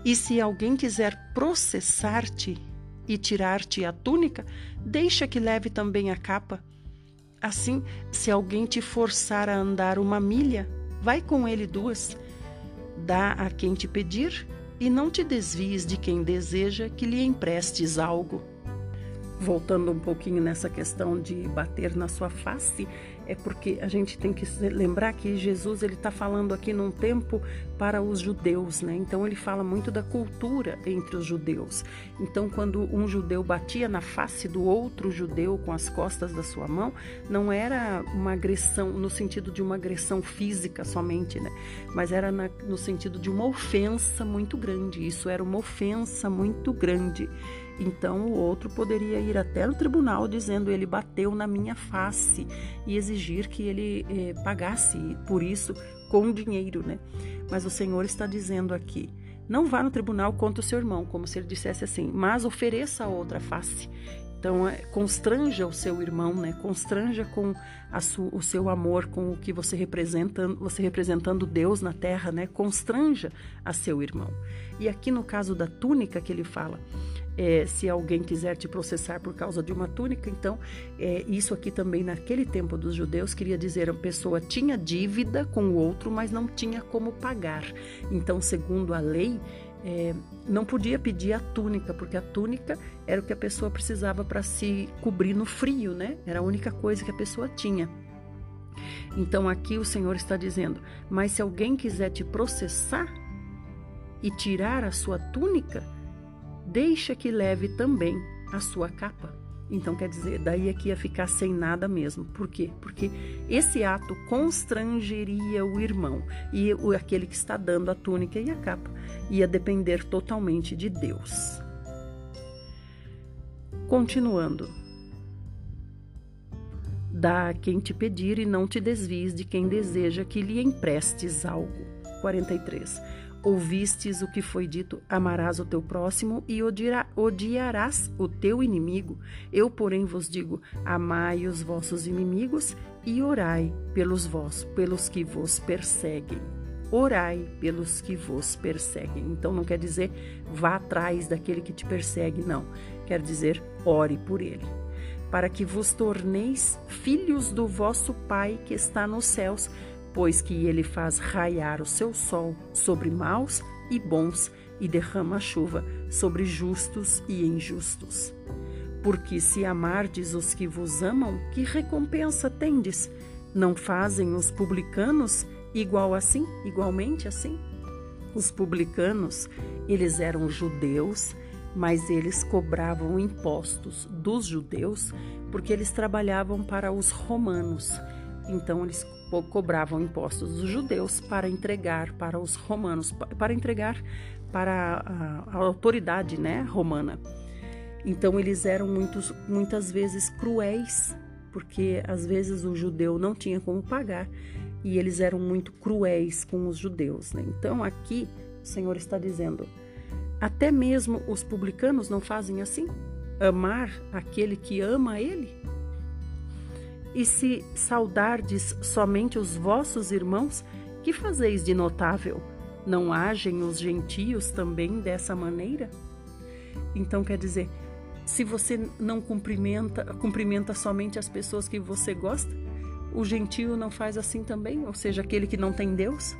E se alguém quiser processar-te e tirar-te a túnica, deixa que leve também a capa. Assim, se alguém te forçar a andar uma milha, vai com ele duas. Dá a quem te pedir e não te desvies de quem deseja que lhe emprestes algo. Voltando um pouquinho nessa questão de bater na sua face, é porque a gente tem que lembrar que Jesus ele está falando aqui num tempo para os judeus, né? Então ele fala muito da cultura entre os judeus. Então quando um judeu batia na face do outro judeu com as costas da sua mão, não era uma agressão no sentido de uma agressão física somente, né? Mas era na, no sentido de uma ofensa muito grande. Isso era uma ofensa muito grande. Então o outro poderia ir até o tribunal dizendo ele bateu na minha face e exigir que ele eh, pagasse por isso com dinheiro, né? Mas o Senhor está dizendo aqui: não vá no tribunal contra o seu irmão, como se ele dissesse assim, mas ofereça a outra face. Então, é, constranja o seu irmão, né? Constranja com o seu amor, com o que você representa, você representando Deus na terra, né? Constranja a seu irmão. E aqui no caso da túnica que ele fala, é, se alguém quiser te processar por causa de uma túnica, então é, isso aqui também naquele tempo dos judeus queria dizer a pessoa tinha dívida com o outro, mas não tinha como pagar. Então, segundo a lei, é, não podia pedir a túnica, porque a túnica era o que a pessoa precisava para se cobrir no frio, né? Era a única coisa que a pessoa tinha. Então aqui o Senhor está dizendo: mas se alguém quiser te processar e tirar a sua túnica, deixa que leve também a sua capa. Então, quer dizer, daí aqui ia ficar sem nada mesmo. Por quê? Porque esse ato constrangeria o irmão e o, aquele que está dando a túnica e a capa ia depender totalmente de Deus. Continuando. Dá a quem te pedir e não te desvies de quem deseja que lhe emprestes algo. 43. Ouvistes o que foi dito: amarás o teu próximo e odiarás o teu inimigo. Eu, porém, vos digo: amai os vossos inimigos e orai pelos vós, pelos que vos perseguem. Orai pelos que vos perseguem. Então não quer dizer vá atrás daquele que te persegue, não. Quer dizer ore por ele. Para que vos torneis filhos do vosso Pai que está nos céus pois que ele faz raiar o seu sol sobre maus e bons e derrama chuva sobre justos e injustos. Porque se amardes os que vos amam, que recompensa tendes? Não fazem os publicanos igual assim, igualmente assim? Os publicanos, eles eram judeus, mas eles cobravam impostos dos judeus porque eles trabalhavam para os romanos. Então eles cobravam impostos dos judeus para entregar para os romanos, para entregar para a, autoridade né, romana. Então eles eram muitos, muitas vezes cruéis, porque às vezes o judeu não tinha como pagar e eles eram muito cruéis com os judeus. Né? Então aqui o Senhor está dizendo: até mesmo os publicanos não fazem assim? Amar aquele que ama ele? E se saudardes somente os vossos irmãos, que fazeis de notável? Não agem os gentios também dessa maneira? Então quer dizer, se você não cumprimenta, cumprimenta somente as pessoas que você gosta, o gentio não faz assim também, ou seja, aquele que não tem Deus?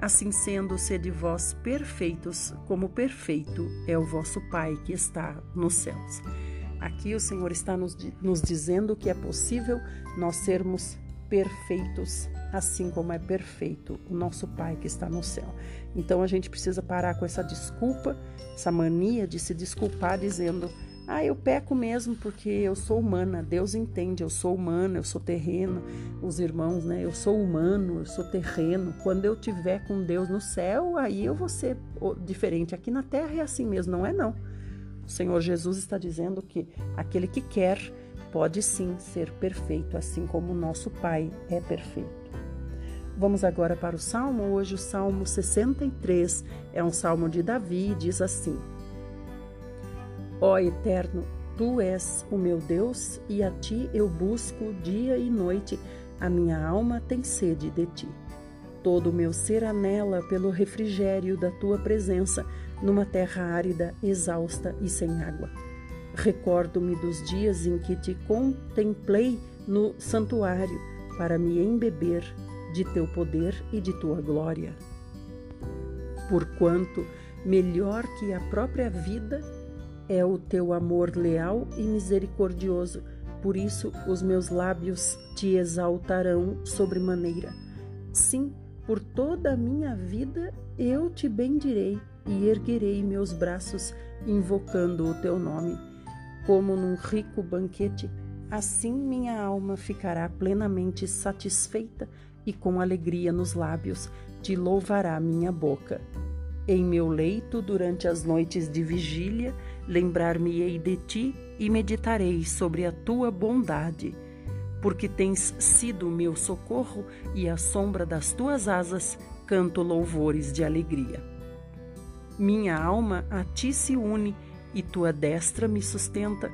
Assim sendo, sede vós perfeitos, como perfeito é o vosso Pai que está nos céus. Aqui o Senhor está nos, nos dizendo que é possível nós sermos perfeitos, assim como é perfeito o nosso Pai que está no céu. Então a gente precisa parar com essa desculpa, essa mania de se desculpar dizendo ah, eu peco mesmo porque eu sou humana. Deus entende, eu sou humana, eu sou terreno. Os irmãos, né? Eu sou humano, eu sou terreno. Quando eu tiver com Deus no céu, aí eu vou ser diferente. Aqui na terra é assim mesmo, não é não. O Senhor Jesus está dizendo que aquele que quer pode sim ser perfeito, assim como o nosso Pai é perfeito. Vamos agora para o Salmo. Hoje o Salmo 63 é um salmo de Davi, diz assim: Ó Eterno, tu és o meu Deus e a ti eu busco dia e noite, a minha alma tem sede de ti. Todo o meu ser anela pelo refrigério da tua presença numa terra árida, exausta e sem água. Recordo-me dos dias em que te contemplei no santuário para me embeber de teu poder e de tua glória. Porquanto melhor que a própria vida é o teu amor leal e misericordioso, por isso os meus lábios te exaltarão sobremaneira. Sim, por toda a minha vida eu te bendirei e erguerei meus braços, invocando o teu nome. Como num rico banquete, assim minha alma ficará plenamente satisfeita e com alegria nos lábios te louvará minha boca. Em meu leito, durante as noites de vigília, lembrar-me-ei de ti e meditarei sobre a tua bondade. Porque tens sido o meu socorro e à sombra das tuas asas canto louvores de alegria. Minha alma a ti se une e tua destra me sustenta.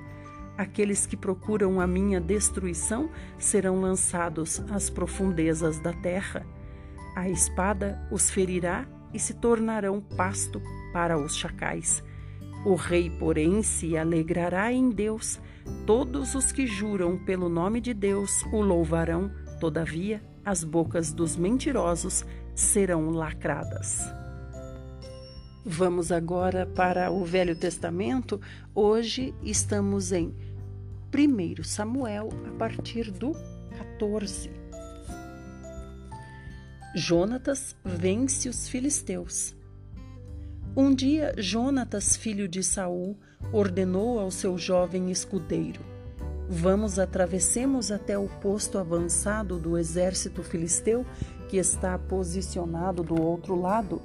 Aqueles que procuram a minha destruição serão lançados às profundezas da terra. A espada os ferirá e se tornarão pasto para os chacais. O rei, porém, se alegrará em Deus. Todos os que juram pelo nome de Deus o louvarão. Todavia, as bocas dos mentirosos serão lacradas. Vamos agora para o Velho Testamento. Hoje estamos em 1 Samuel, a partir do 14. Jonatas vence os filisteus. Um dia, Jonatas, filho de Saul, ordenou ao seu jovem escudeiro: Vamos atravessemos até o posto avançado do exército filisteu que está posicionado do outro lado.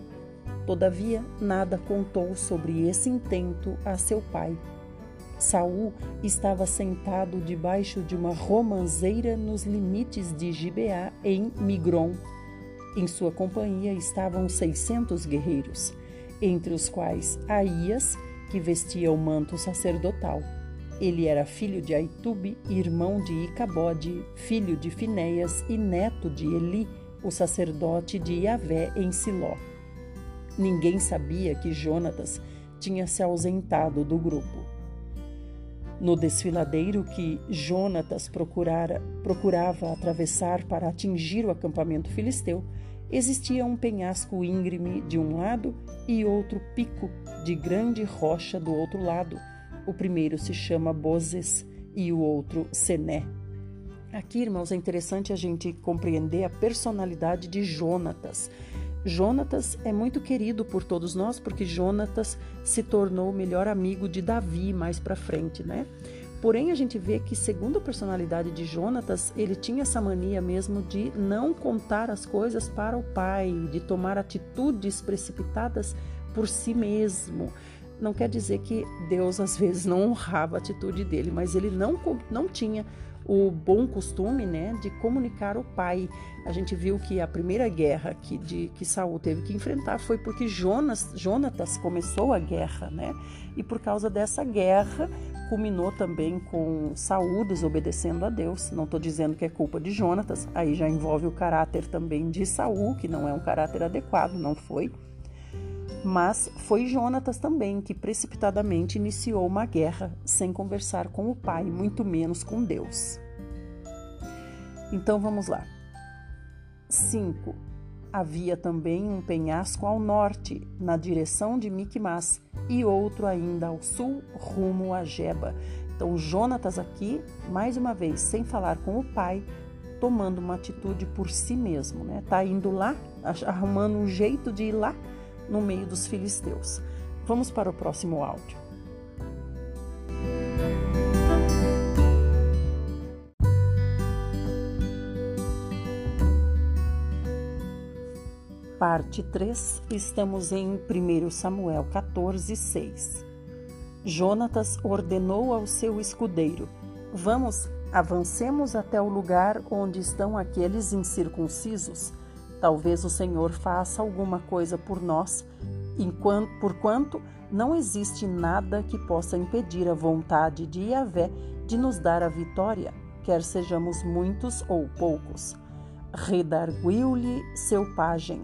Todavia, nada contou sobre esse intento a seu pai. Saul estava sentado debaixo de uma romanceira nos limites de Gibeá em Migron em sua companhia estavam seiscentos guerreiros, entre os quais Aías, que vestia o manto sacerdotal. Ele era filho de Aitube, irmão de Icabode, filho de Finéias e neto de Eli, o sacerdote de Yahvé em Siló. Ninguém sabia que Jonatas tinha se ausentado do grupo. No desfiladeiro que Jonatas procurara, procurava atravessar para atingir o acampamento filisteu, existia um penhasco íngreme de um lado e outro pico de grande rocha do outro lado. O primeiro se chama Bozes e o outro Sené. Aqui, irmãos, é interessante a gente compreender a personalidade de Jonatas. Jonatas é muito querido por todos nós porque Jonatas se tornou o melhor amigo de Davi mais para frente, né? Porém, a gente vê que, segundo a personalidade de Jonatas, ele tinha essa mania mesmo de não contar as coisas para o pai, de tomar atitudes precipitadas por si mesmo. Não quer dizer que Deus às vezes não honrava a atitude dele, mas ele não, não tinha o bom costume né, de comunicar o pai. A gente viu que a primeira guerra que, de, que Saul teve que enfrentar foi porque Jonas, Jonatas começou a guerra, né? E por causa dessa guerra, culminou também com Saul desobedecendo a Deus. Não estou dizendo que é culpa de Jonatas, aí já envolve o caráter também de Saul, que não é um caráter adequado, não foi. Mas foi Jonatas também que precipitadamente iniciou uma guerra sem conversar com o pai, muito menos com Deus. Então vamos lá. 5. Havia também um penhasco ao norte, na direção de Micmas, e outro ainda ao sul, rumo a Geba. Então Jonatas aqui, mais uma vez, sem falar com o pai, tomando uma atitude por si mesmo, né? Tá indo lá, arrumando um jeito de ir lá no meio dos filisteus. Vamos para o próximo áudio. Parte 3, estamos em 1 Samuel 14, 6. Jonatas ordenou ao seu escudeiro: Vamos, avancemos até o lugar onde estão aqueles incircuncisos. Talvez o Senhor faça alguma coisa por nós, porquanto não existe nada que possa impedir a vontade de Yahvé de nos dar a vitória, quer sejamos muitos ou poucos. Redarguiu-lhe seu pajem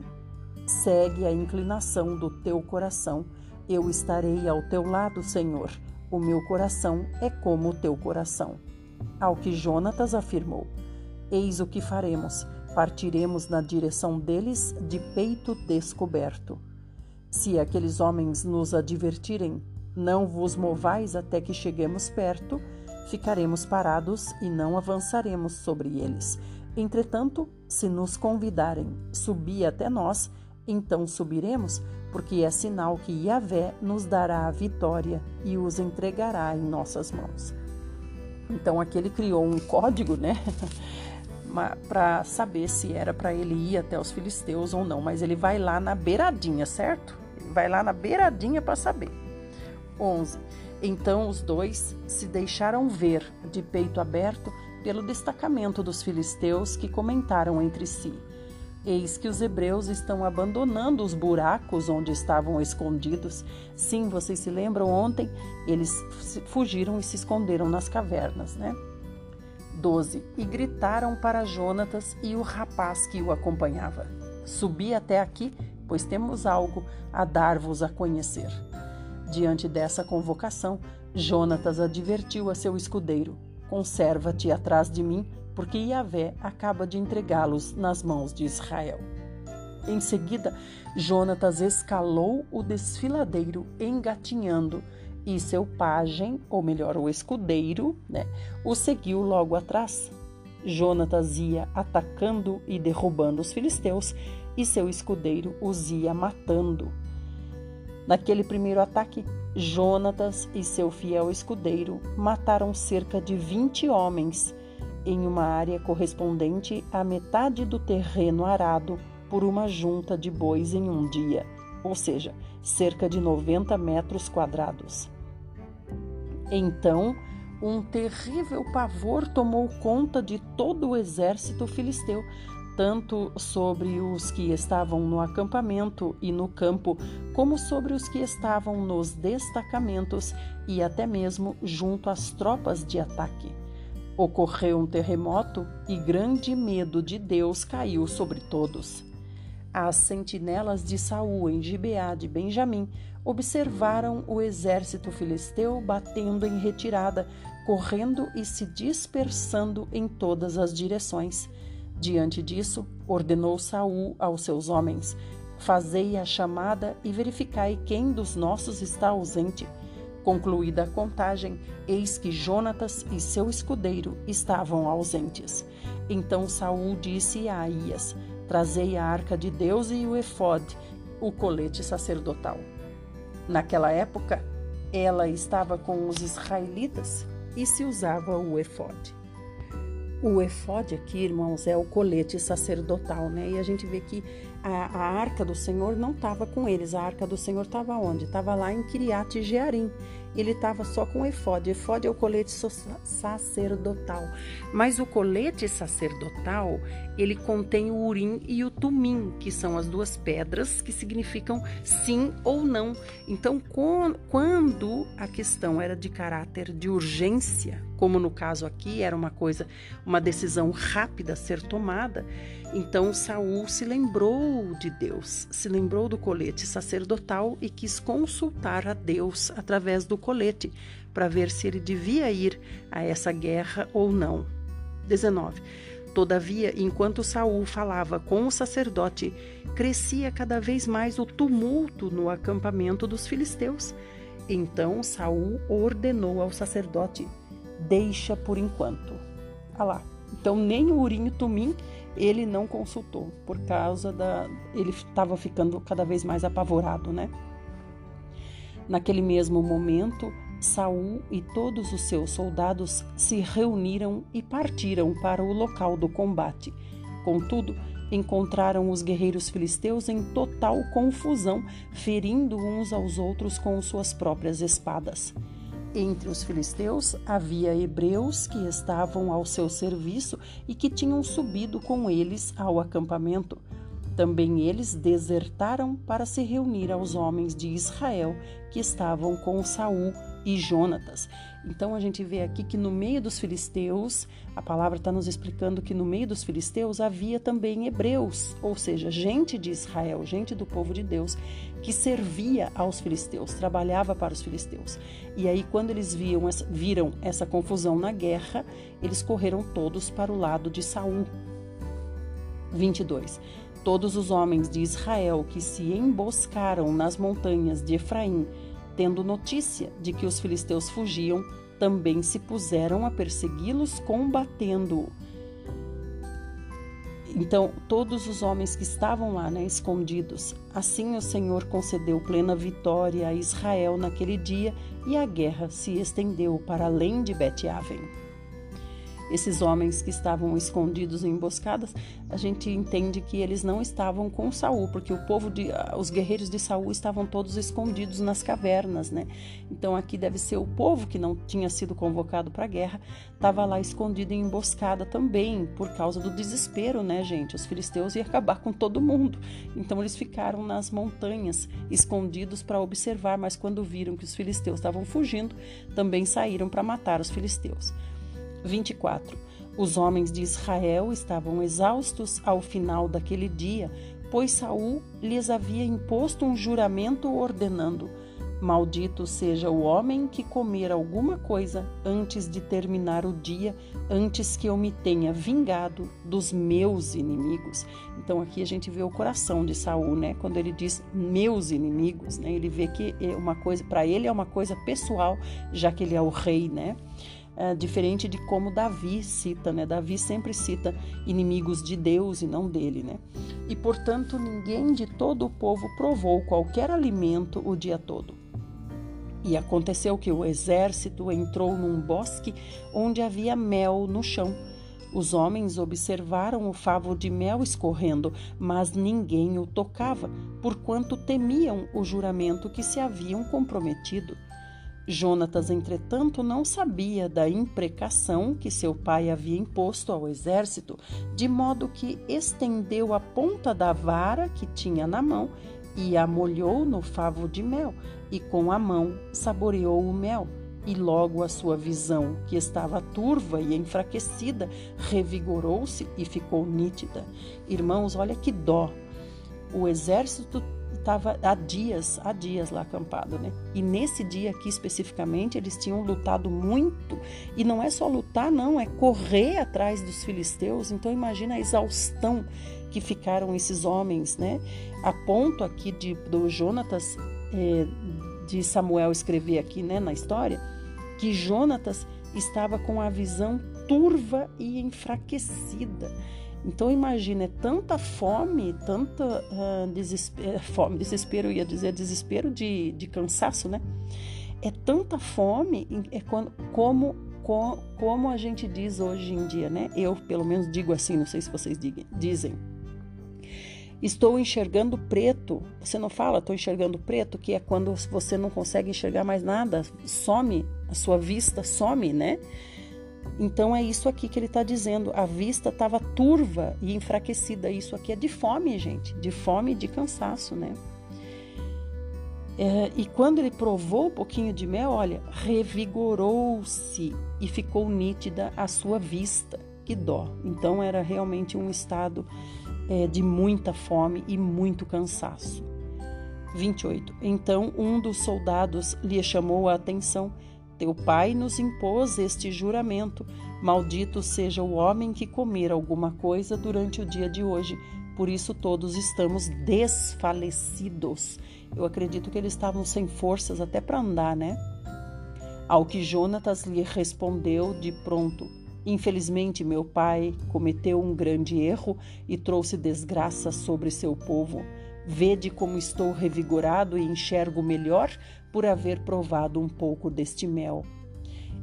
Segue a inclinação do teu coração. Eu estarei ao teu lado, Senhor. O meu coração é como o teu coração. Ao que Jonatas afirmou: Eis o que faremos. Partiremos na direção deles de peito descoberto. Se aqueles homens nos advertirem, não vos movais até que cheguemos perto, ficaremos parados e não avançaremos sobre eles. Entretanto, se nos convidarem, subi até nós, então subiremos, porque é sinal que Yahvé nos dará a vitória e os entregará em nossas mãos. Então aqui ele criou um código, né? para saber se era para ele ir até os filisteus ou não, mas ele vai lá na beiradinha, certo? Ele vai lá na beiradinha para saber. 11. Então os dois se deixaram ver de peito aberto pelo destacamento dos filisteus que comentaram entre si. Eis que os hebreus estão abandonando os buracos onde estavam escondidos. Sim, vocês se lembram ontem? Eles fugiram e se esconderam nas cavernas, né? 12. E gritaram para Jonatas e o rapaz que o acompanhava: Subi até aqui, pois temos algo a dar-vos a conhecer. Diante dessa convocação, Jonatas advertiu a seu escudeiro: Conserva-te atrás de mim, porque Yahvé acaba de entregá-los nas mãos de Israel. Em seguida, Jonatas escalou o desfiladeiro engatinhando e seu pajem, ou melhor, o escudeiro, né, o seguiu logo atrás. Jonatas ia atacando e derrubando os filisteus e seu escudeiro os ia matando. Naquele primeiro ataque, Jonatas e seu fiel escudeiro mataram cerca de 20 homens em uma área correspondente à metade do terreno arado por uma junta de bois em um dia, ou seja, cerca de 90 metros quadrados. Então, um terrível pavor tomou conta de todo o exército filisteu, tanto sobre os que estavam no acampamento e no campo, como sobre os que estavam nos destacamentos e até mesmo junto às tropas de ataque. Ocorreu um terremoto e grande medo de Deus caiu sobre todos. As sentinelas de Saul em Gibeá de Benjamim observaram o exército filisteu batendo em retirada, correndo e se dispersando em todas as direções. Diante disso, ordenou Saul aos seus homens: Fazei a chamada e verificai quem dos nossos está ausente Concluída a contagem, eis que Jonatas e seu escudeiro estavam ausentes. Então Saul disse a Aías: Trazei a arca de Deus e o efode, o colete sacerdotal. Naquela época, ela estava com os israelitas e se usava o efode. O efode aqui, irmãos, é o colete sacerdotal, né? E a gente vê que a, a arca do Senhor não estava com eles. A arca do Senhor estava onde? Estava lá em Kiriat Jearim. Ele estava só com efode. Efode é o colete sacerdotal. Mas o colete sacerdotal, ele contém o urim e o tumim, que são as duas pedras que significam sim ou não. Então, quando a questão era de caráter de urgência, como no caso aqui era uma coisa, uma decisão rápida a ser tomada, então Saul se lembrou de Deus, se lembrou do colete sacerdotal e quis consultar a Deus através do colete para ver se ele devia ir a essa guerra ou não. 19. Todavia, enquanto Saul falava com o sacerdote, crescia cada vez mais o tumulto no acampamento dos filisteus. Então Saul ordenou ao sacerdote: Deixa por enquanto. Ah lá. Então nem o Urim e Tumim ele não consultou por causa da ele estava ficando cada vez mais apavorado, né? Naquele mesmo momento, Saul e todos os seus soldados se reuniram e partiram para o local do combate. Contudo, encontraram os guerreiros filisteus em total confusão, ferindo uns aos outros com suas próprias espadas. Entre os filisteus havia hebreus que estavam ao seu serviço e que tinham subido com eles ao acampamento. Também eles desertaram para se reunir aos homens de Israel que estavam com Saul e Jonatas. Então a gente vê aqui que no meio dos filisteus, a palavra está nos explicando que no meio dos filisteus havia também hebreus, ou seja, gente de Israel, gente do povo de Deus, que servia aos filisteus, trabalhava para os filisteus. E aí, quando eles viam, viram essa confusão na guerra, eles correram todos para o lado de Saul. 22. Todos os homens de Israel que se emboscaram nas montanhas de Efraim tendo notícia de que os filisteus fugiam, também se puseram a persegui-los, combatendo. Então, todos os homens que estavam lá, né, escondidos, assim o Senhor concedeu plena vitória a Israel naquele dia e a guerra se estendeu para além de Bet-Aven esses homens que estavam escondidos em emboscadas, a gente entende que eles não estavam com Saul, porque o povo de ah, os guerreiros de Saul estavam todos escondidos nas cavernas, né? Então aqui deve ser o povo que não tinha sido convocado para a guerra, estava lá escondido em emboscada também, por causa do desespero, né, gente? Os filisteus iam acabar com todo mundo. Então eles ficaram nas montanhas, escondidos para observar, mas quando viram que os filisteus estavam fugindo, também saíram para matar os filisteus. 24. Os homens de Israel estavam exaustos ao final daquele dia, pois Saul lhes havia imposto um juramento ordenando: Maldito seja o homem que comer alguma coisa antes de terminar o dia, antes que eu me tenha vingado dos meus inimigos. Então aqui a gente vê o coração de Saul, né? Quando ele diz meus inimigos, né? Ele vê que é uma coisa para ele é uma coisa pessoal, já que ele é o rei, né? É, diferente de como Davi cita, né? Davi sempre cita inimigos de Deus e não dele, né? E portanto ninguém de todo o povo provou qualquer alimento o dia todo. E aconteceu que o exército entrou num bosque onde havia mel no chão. Os homens observaram o favo de mel escorrendo, mas ninguém o tocava, porquanto temiam o juramento que se haviam comprometido. Jonatas, entretanto, não sabia da imprecação que seu pai havia imposto ao exército, de modo que estendeu a ponta da vara que tinha na mão e a molhou no favo de mel, e com a mão saboreou o mel. E logo a sua visão, que estava turva e enfraquecida, revigorou-se e ficou nítida. Irmãos, olha que dó! O exército estava há dias, há dias lá acampado, né? E nesse dia aqui especificamente eles tinham lutado muito e não é só lutar, não, é correr atrás dos filisteus. Então imagina a exaustão que ficaram esses homens, né? A ponto aqui de do Jonatas é, de Samuel escrever aqui, né, na história, que Jonatas estava com a visão turva e enfraquecida. Então imagina, é tanta fome, tanta uh, desespero, fome, desespero, ia dizer desespero de, de cansaço, né? É tanta fome, é quando, como, como, como a gente diz hoje em dia, né? Eu, pelo menos, digo assim, não sei se vocês dizem. Estou enxergando preto. Você não fala, estou enxergando preto, que é quando você não consegue enxergar mais nada, some, a sua vista some, né? Então é isso aqui que ele está dizendo. A vista estava turva e enfraquecida. Isso aqui é de fome, gente, de fome e de cansaço, né? É, e quando ele provou um pouquinho de mel, olha, revigorou-se e ficou nítida a sua vista. Que dó! Então era realmente um estado é, de muita fome e muito cansaço. 28. Então um dos soldados lhe chamou a atenção Teu pai nos impôs este juramento. Maldito seja o homem que comer alguma coisa durante o dia de hoje. Por isso todos estamos desfalecidos. Eu acredito que eles estavam sem forças até para andar, né? Ao que Jonatas lhe respondeu de pronto: Infelizmente, meu pai cometeu um grande erro e trouxe desgraça sobre seu povo. Vede como estou revigorado e enxergo melhor por haver provado um pouco deste mel.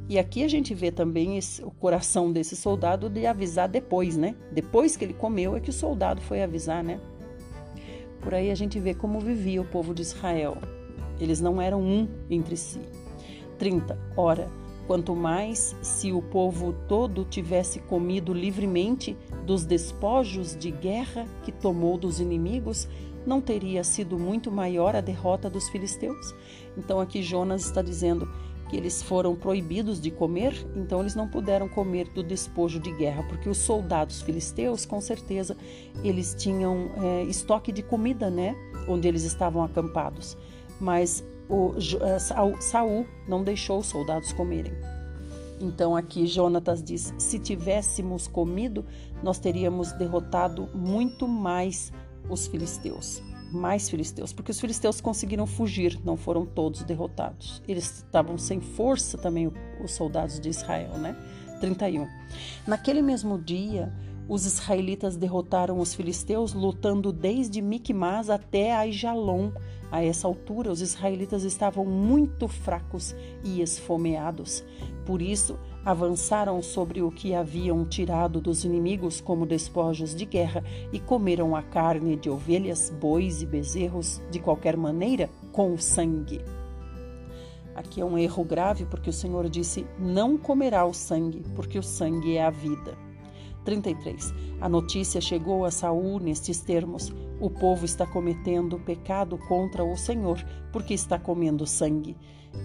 E aqui a gente vê também esse, o coração desse soldado de avisar depois, né? Depois que ele comeu é que o soldado foi avisar, né? Por aí a gente vê como vivia o povo de Israel. Eles não eram um entre si. 30. Ora, quanto mais se o povo todo tivesse comido livremente dos despojos de guerra que tomou dos inimigos, não teria sido muito maior a derrota dos filisteus? Então aqui Jonas está dizendo que eles foram proibidos de comer, então eles não puderam comer do despojo de guerra, porque os soldados filisteus, com certeza, eles tinham é, estoque de comida, né, onde eles estavam acampados. Mas o é, Saul não deixou os soldados comerem. Então aqui Jonatas diz: se tivéssemos comido, nós teríamos derrotado muito mais os filisteus, mais filisteus, porque os filisteus conseguiram fugir, não foram todos derrotados. Eles estavam sem força também, os soldados de Israel, né? 31. Naquele mesmo dia, os israelitas derrotaram os filisteus lutando desde Micmas até Aijalon. A essa altura, os israelitas estavam muito fracos e esfomeados. Por isso, avançaram sobre o que haviam tirado dos inimigos como despojos de guerra e comeram a carne de ovelhas, bois e bezerros de qualquer maneira com sangue. Aqui é um erro grave porque o Senhor disse: Não comerá o sangue, porque o sangue é a vida. 33. A notícia chegou a Saul nestes termos: O povo está cometendo pecado contra o Senhor, porque está comendo sangue.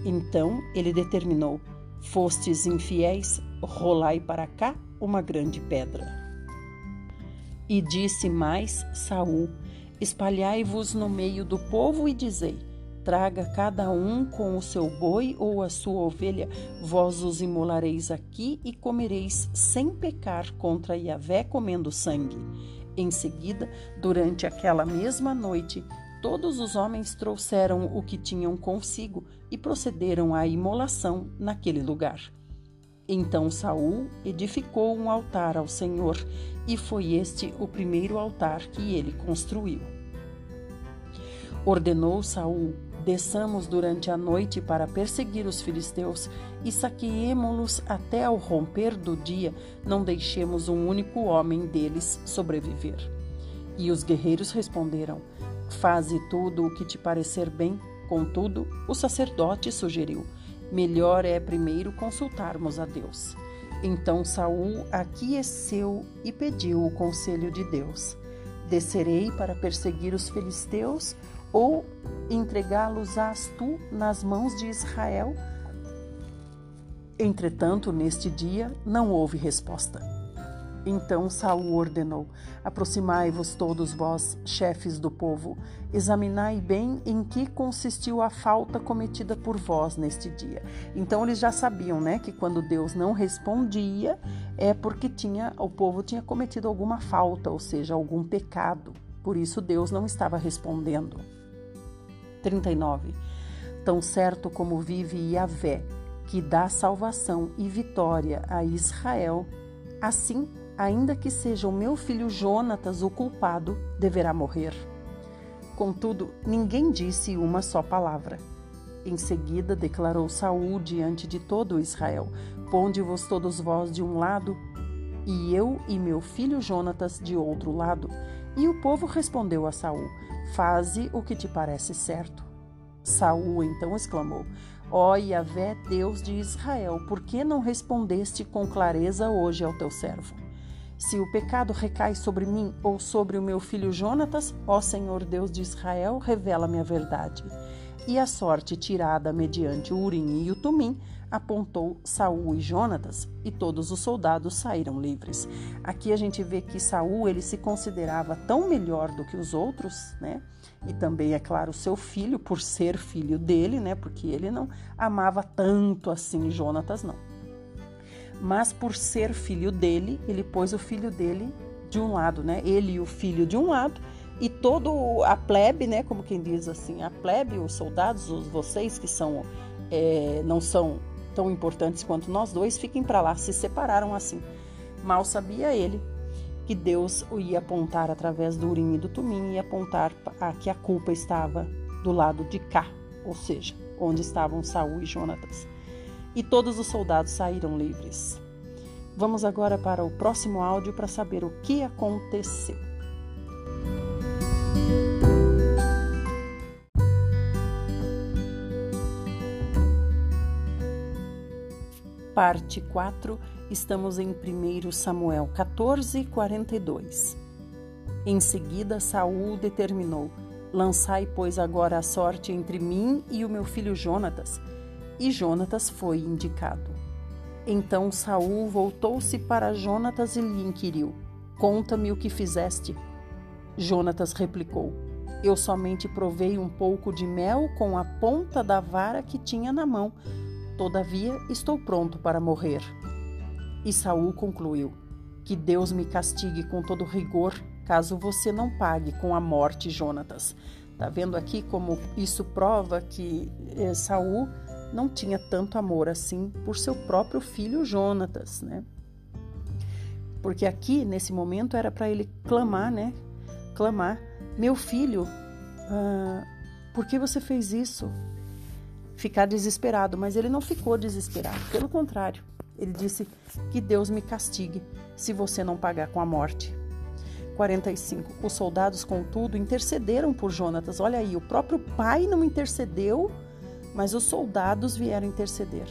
Então ele determinou: Fostes infiéis, rolai para cá uma grande pedra. E disse mais Saul: Espalhai-vos no meio do povo e dizei: Traga cada um com o seu boi ou a sua ovelha, vós os imolareis aqui e comereis sem pecar contra Yahvé comendo sangue. Em seguida, durante aquela mesma noite, Todos os homens trouxeram o que tinham consigo e procederam à imolação naquele lugar. Então Saul edificou um altar ao Senhor, e foi este o primeiro altar que ele construiu. Ordenou Saul: Desçamos durante a noite para perseguir os filisteus e saqueemo-los até ao romper do dia, não deixemos um único homem deles sobreviver. E os guerreiros responderam: Faze tudo o que te parecer bem. Contudo, o sacerdote sugeriu: melhor é primeiro consultarmos a Deus. Então Saul aqueceu e pediu o conselho de Deus: Descerei para perseguir os filisteus ou entregá-los-ás tu nas mãos de Israel? Entretanto, neste dia não houve resposta. Então Saul ordenou: Aproximai-vos todos vós, chefes do povo, examinai bem em que consistiu a falta cometida por vós neste dia. Então eles já sabiam, né, que quando Deus não respondia é porque tinha o povo tinha cometido alguma falta, ou seja, algum pecado. Por isso Deus não estava respondendo. 39. Tão certo como vive Yahvé, que dá salvação e vitória a Israel, assim ainda que seja o meu filho Jonatas o culpado, deverá morrer. Contudo, ninguém disse uma só palavra. Em seguida, declarou Saul diante de todo Israel: Ponde-vos todos vós de um lado, e eu e meu filho Jonatas de outro lado. E o povo respondeu a Saul: Faze o que te parece certo. Saul então exclamou: Ó Yahvé, Deus de Israel, por que não respondeste com clareza hoje ao teu servo? Se o pecado recai sobre mim ou sobre o meu filho Jonatas, ó Senhor Deus de Israel, revela-me a verdade. E a sorte tirada mediante o Urim e o Tumim apontou Saul e Jonatas, e todos os soldados saíram livres. Aqui a gente vê que Saul ele se considerava tão melhor do que os outros, né? E também, é claro, seu filho, por ser filho dele, né? Porque ele não amava tanto assim Jonatas, não. Mas por ser filho dele, ele pôs o filho dele de um lado, né? Ele e o filho de um lado, e todo a plebe, né? Como quem diz assim, a plebe, os soldados, os vocês que são é, não são tão importantes quanto nós dois, fiquem para lá, se separaram assim. Mal sabia ele que Deus o ia apontar através do Urim e do Tumim e apontar a que a culpa estava do lado de cá, ou seja, onde estavam Saul e Jonatas. E todos os soldados saíram livres. Vamos agora para o próximo áudio para saber o que aconteceu. parte 4, estamos em 1 Samuel 14, 42. Em seguida, Saul determinou: Lançai, pois, agora a sorte entre mim e o meu filho Jonatas. E Jonatas foi indicado. Então Saul voltou-se para Jonatas e lhe inquiriu: Conta-me o que fizeste. Jonatas replicou: Eu somente provei um pouco de mel com a ponta da vara que tinha na mão Todavia, estou pronto para morrer. E Saul concluiu: Que Deus me castigue com todo rigor, caso você não pague com a morte Jonatas. Tá vendo aqui como isso prova que eh, Saul não tinha tanto amor assim por seu próprio filho Jonatas, né? Porque aqui nesse momento era para ele clamar, né? Clamar: Meu filho, ah, por que você fez isso? ficar desesperado, mas ele não ficou desesperado, pelo contrário, ele disse que Deus me castigue se você não pagar com a morte. 45. Os soldados, contudo, intercederam por Jonatas. Olha aí, o próprio pai não intercedeu, mas os soldados vieram interceder.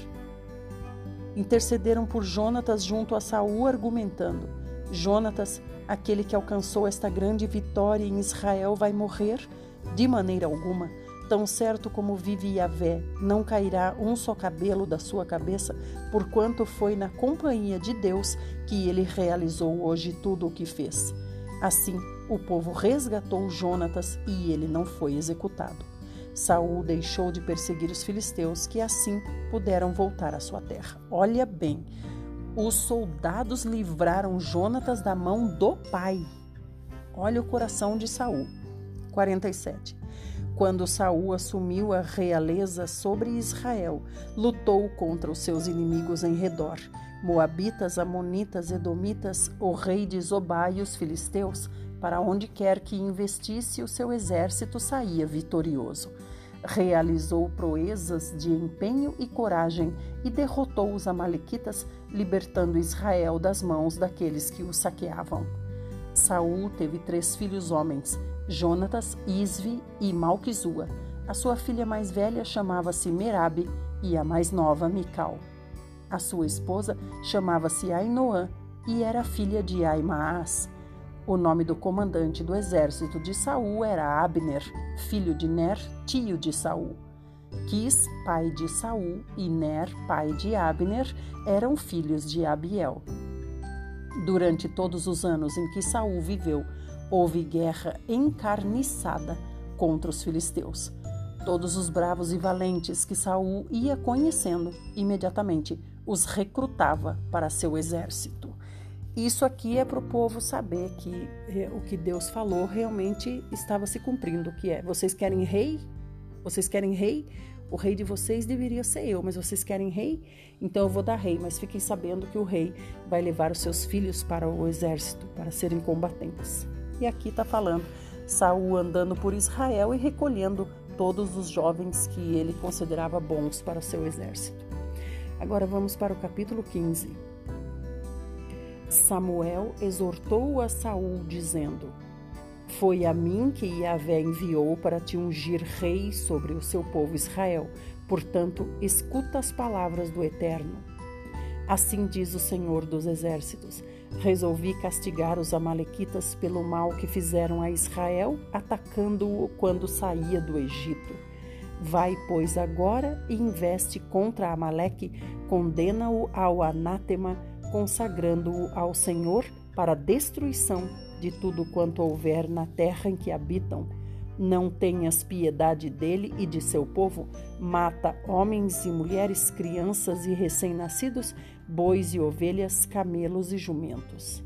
Intercederam por Jonatas junto a Saul, argumentando: Jonatas, aquele que alcançou esta grande vitória em Israel, vai morrer? De maneira alguma. Tão certo como vive Yahvé, não cairá um só cabelo da sua cabeça, porquanto foi na companhia de Deus que ele realizou hoje tudo o que fez. Assim, o povo resgatou Jonatas e ele não foi executado. Saul deixou de perseguir os filisteus, que assim puderam voltar à sua terra. Olha bem, os soldados livraram Jonatas da mão do pai. Olha o coração de Saul. 47. Quando Saul assumiu a realeza sobre Israel, lutou contra os seus inimigos em redor. Moabitas, Amonitas, Edomitas, o rei de Zobá e os filisteus, para onde quer que investisse, o seu exército saía vitorioso. Realizou proezas de empenho e coragem e derrotou os Amalequitas, libertando Israel das mãos daqueles que o saqueavam. Saul teve três filhos homens, Jonatas, Isvi e Malquizua. A sua filha mais velha chamava-se Merabe e a mais nova Mical. A sua esposa chamava-se Ainoã e era filha de Aimaas. O nome do comandante do exército de Saul era Abner, filho de Ner, tio de Saul. Quis, pai de Saul, e Ner, pai de Abner, eram filhos de Abiel. Durante todos os anos em que Saul viveu, houve guerra encarniçada contra os filisteus. Todos os bravos e valentes que Saul ia conhecendo, imediatamente os recrutava para seu exército. Isso aqui é para o povo saber que eh, o que Deus falou realmente estava se cumprindo, que é: vocês querem rei? Vocês querem rei? O rei de vocês deveria ser eu, mas vocês querem rei? Então eu vou dar rei, mas fiquem sabendo que o rei vai levar os seus filhos para o exército para serem combatentes. E aqui está falando Saul andando por Israel e recolhendo todos os jovens que ele considerava bons para o seu exército. Agora vamos para o capítulo 15. Samuel exortou a Saul dizendo: Foi a mim que Yahvé enviou para te ungir rei sobre o seu povo Israel. Portanto, escuta as palavras do Eterno. Assim diz o Senhor dos Exércitos: resolvi castigar os Amalequitas pelo mal que fizeram a Israel, atacando-o quando saía do Egito. Vai, pois, agora e investe contra Amaleque, condena-o ao anátema, consagrando-o ao Senhor para destruição de tudo quanto houver na terra em que habitam. Não tenhas piedade dele e de seu povo, mata homens e mulheres, crianças e recém-nascidos, bois e ovelhas, camelos e jumentos.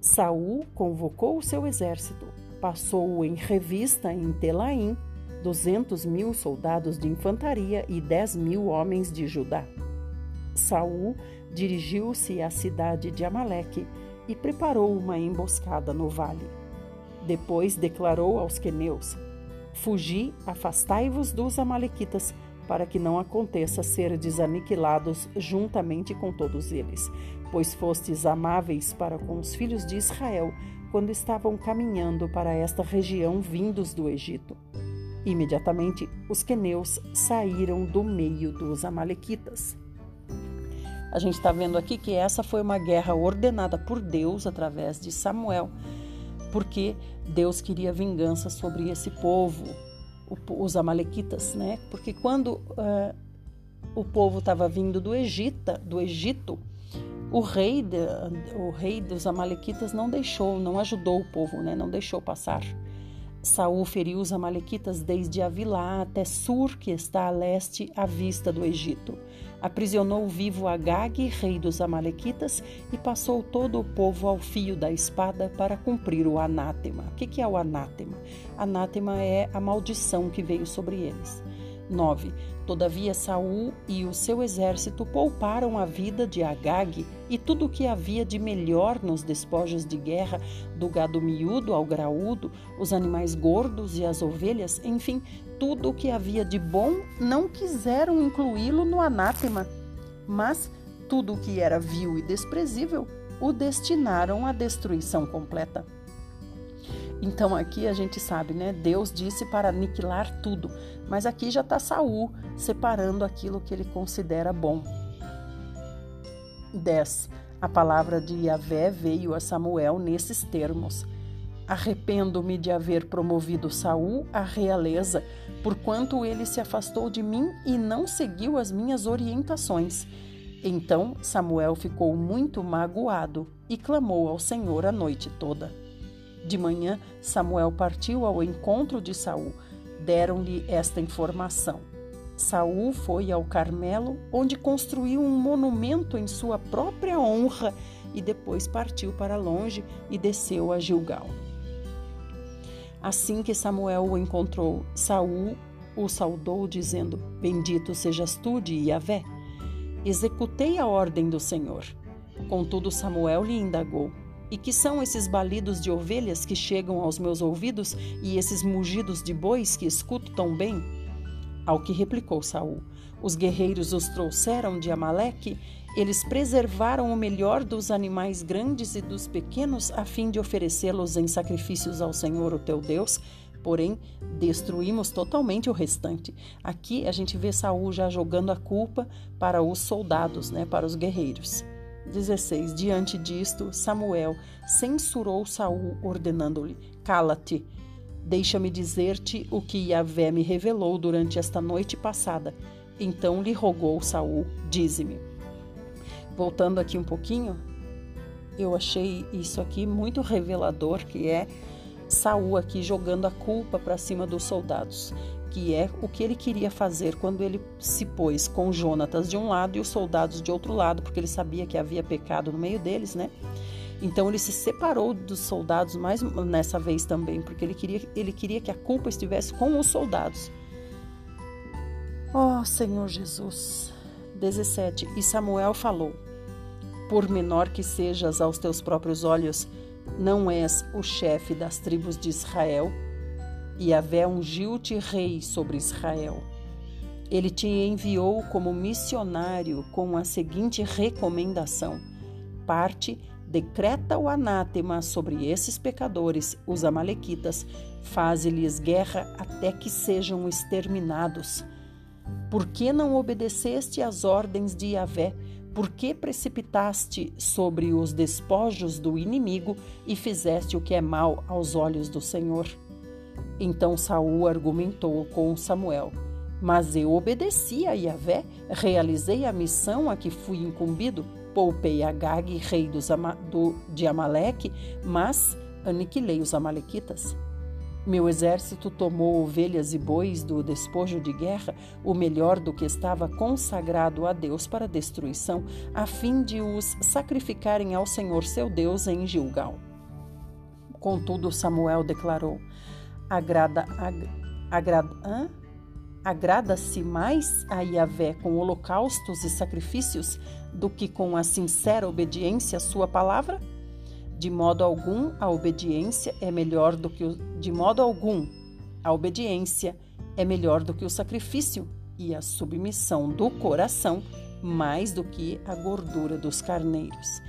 Saul convocou o seu exército, passou-o em revista em Telaim, duzentos mil soldados de infantaria e dez mil homens de Judá. Saul dirigiu-se à cidade de Amaleque e preparou uma emboscada no vale. Depois declarou aos queneus: Fugi, afastai-vos dos amalequitas, para que não aconteça ser desaniquilados juntamente com todos eles, pois fostes amáveis para com os filhos de Israel quando estavam caminhando para esta região vindos do Egito. Imediatamente os queneus saíram do meio dos amalequitas. A gente está vendo aqui que essa foi uma guerra ordenada por Deus através de Samuel, porque Deus queria vingança sobre esse povo, os amalequitas, né? Porque quando uh, o povo estava vindo do Egito, do Egito, o rei, de, o rei dos amalequitas não deixou, não ajudou o povo, né? Não deixou passar. Saul feriu os amalequitas desde Avilá até Sur, que está a leste à vista do Egito. Aprisionou vivo Agag, rei dos amalequitas, e passou todo o povo ao fio da espada para cumprir o anátema. O que é o anátema? Anátema é a maldição que veio sobre eles. 9. Todavia Saul e o seu exército pouparam a vida de Agag e tudo o que havia de melhor nos despojos de guerra, do gado miúdo ao graúdo, os animais gordos e as ovelhas, enfim, tudo o que havia de bom, não quiseram incluí-lo no anátema, mas tudo o que era vil e desprezível o destinaram à destruição completa. Então aqui a gente sabe, né? Deus disse para aniquilar tudo, mas aqui já está Saul separando aquilo que ele considera bom. 10. A palavra de Yahvé veio a Samuel nesses termos: Arrependo-me de haver promovido Saul à realeza, porquanto ele se afastou de mim e não seguiu as minhas orientações. Então Samuel ficou muito magoado e clamou ao Senhor a noite toda. De manhã, Samuel partiu ao encontro de Saul. Deram-lhe esta informação. Saul foi ao Carmelo, onde construiu um monumento em sua própria honra e depois partiu para longe e desceu a Gilgal. Assim que Samuel o encontrou, Saul o saudou dizendo: Bendito sejas tu de Yahvé. Executei a ordem do Senhor. Contudo, Samuel lhe indagou: e que são esses balidos de ovelhas que chegam aos meus ouvidos e esses mugidos de bois que escuto tão bem? Ao que replicou Saul: Os guerreiros os trouxeram de Amaleque, eles preservaram o melhor dos animais grandes e dos pequenos a fim de oferecê-los em sacrifícios ao Senhor, o teu Deus, porém destruímos totalmente o restante. Aqui a gente vê Saul já jogando a culpa para os soldados, né, para os guerreiros. 16. Diante disto, Samuel censurou Saul, ordenando-lhe: Cala-te. Deixa-me dizer-te o que Yahvé me revelou durante esta noite passada. Então lhe rogou Saul: Dize-me. Voltando aqui um pouquinho, eu achei isso aqui muito revelador, que é Saul aqui jogando a culpa para cima dos soldados que é o que ele queria fazer quando ele se pôs com Jonatas de um lado e os soldados de outro lado, porque ele sabia que havia pecado no meio deles, né? Então ele se separou dos soldados mais nessa vez também, porque ele queria, ele queria que a culpa estivesse com os soldados. Oh, Senhor Jesus. 17. E Samuel falou: Por menor que sejas aos teus próprios olhos, não és o chefe das tribos de Israel, e Yahvé ungiu-te rei sobre Israel. Ele te enviou como missionário com a seguinte recomendação: parte, decreta o anátema sobre esses pecadores, os Amalequitas, faze-lhes guerra até que sejam exterminados. Por que não obedeceste às ordens de Yahvé, Por que precipitaste sobre os despojos do inimigo e fizeste o que é mal aos olhos do Senhor? Então Saul argumentou com Samuel: Mas eu obedeci a Yahvé, realizei a missão a que fui incumbido, poupei Agag, rei dos Ama do, de Amaleque, mas aniquilei os amalequitas. Meu exército tomou ovelhas e bois do despojo de guerra, o melhor do que estava consagrado a Deus para destruição, a fim de os sacrificarem ao Senhor seu Deus em Gilgal. Contudo, Samuel declarou: Agrada, ag, agrada, agrada-se mais a Yahvé com holocaustos e sacrifícios do que com a sincera obediência à sua palavra? De modo algum, a obediência é melhor do que o, de modo algum, a obediência é melhor do que o sacrifício e a submissão do coração mais do que a gordura dos carneiros.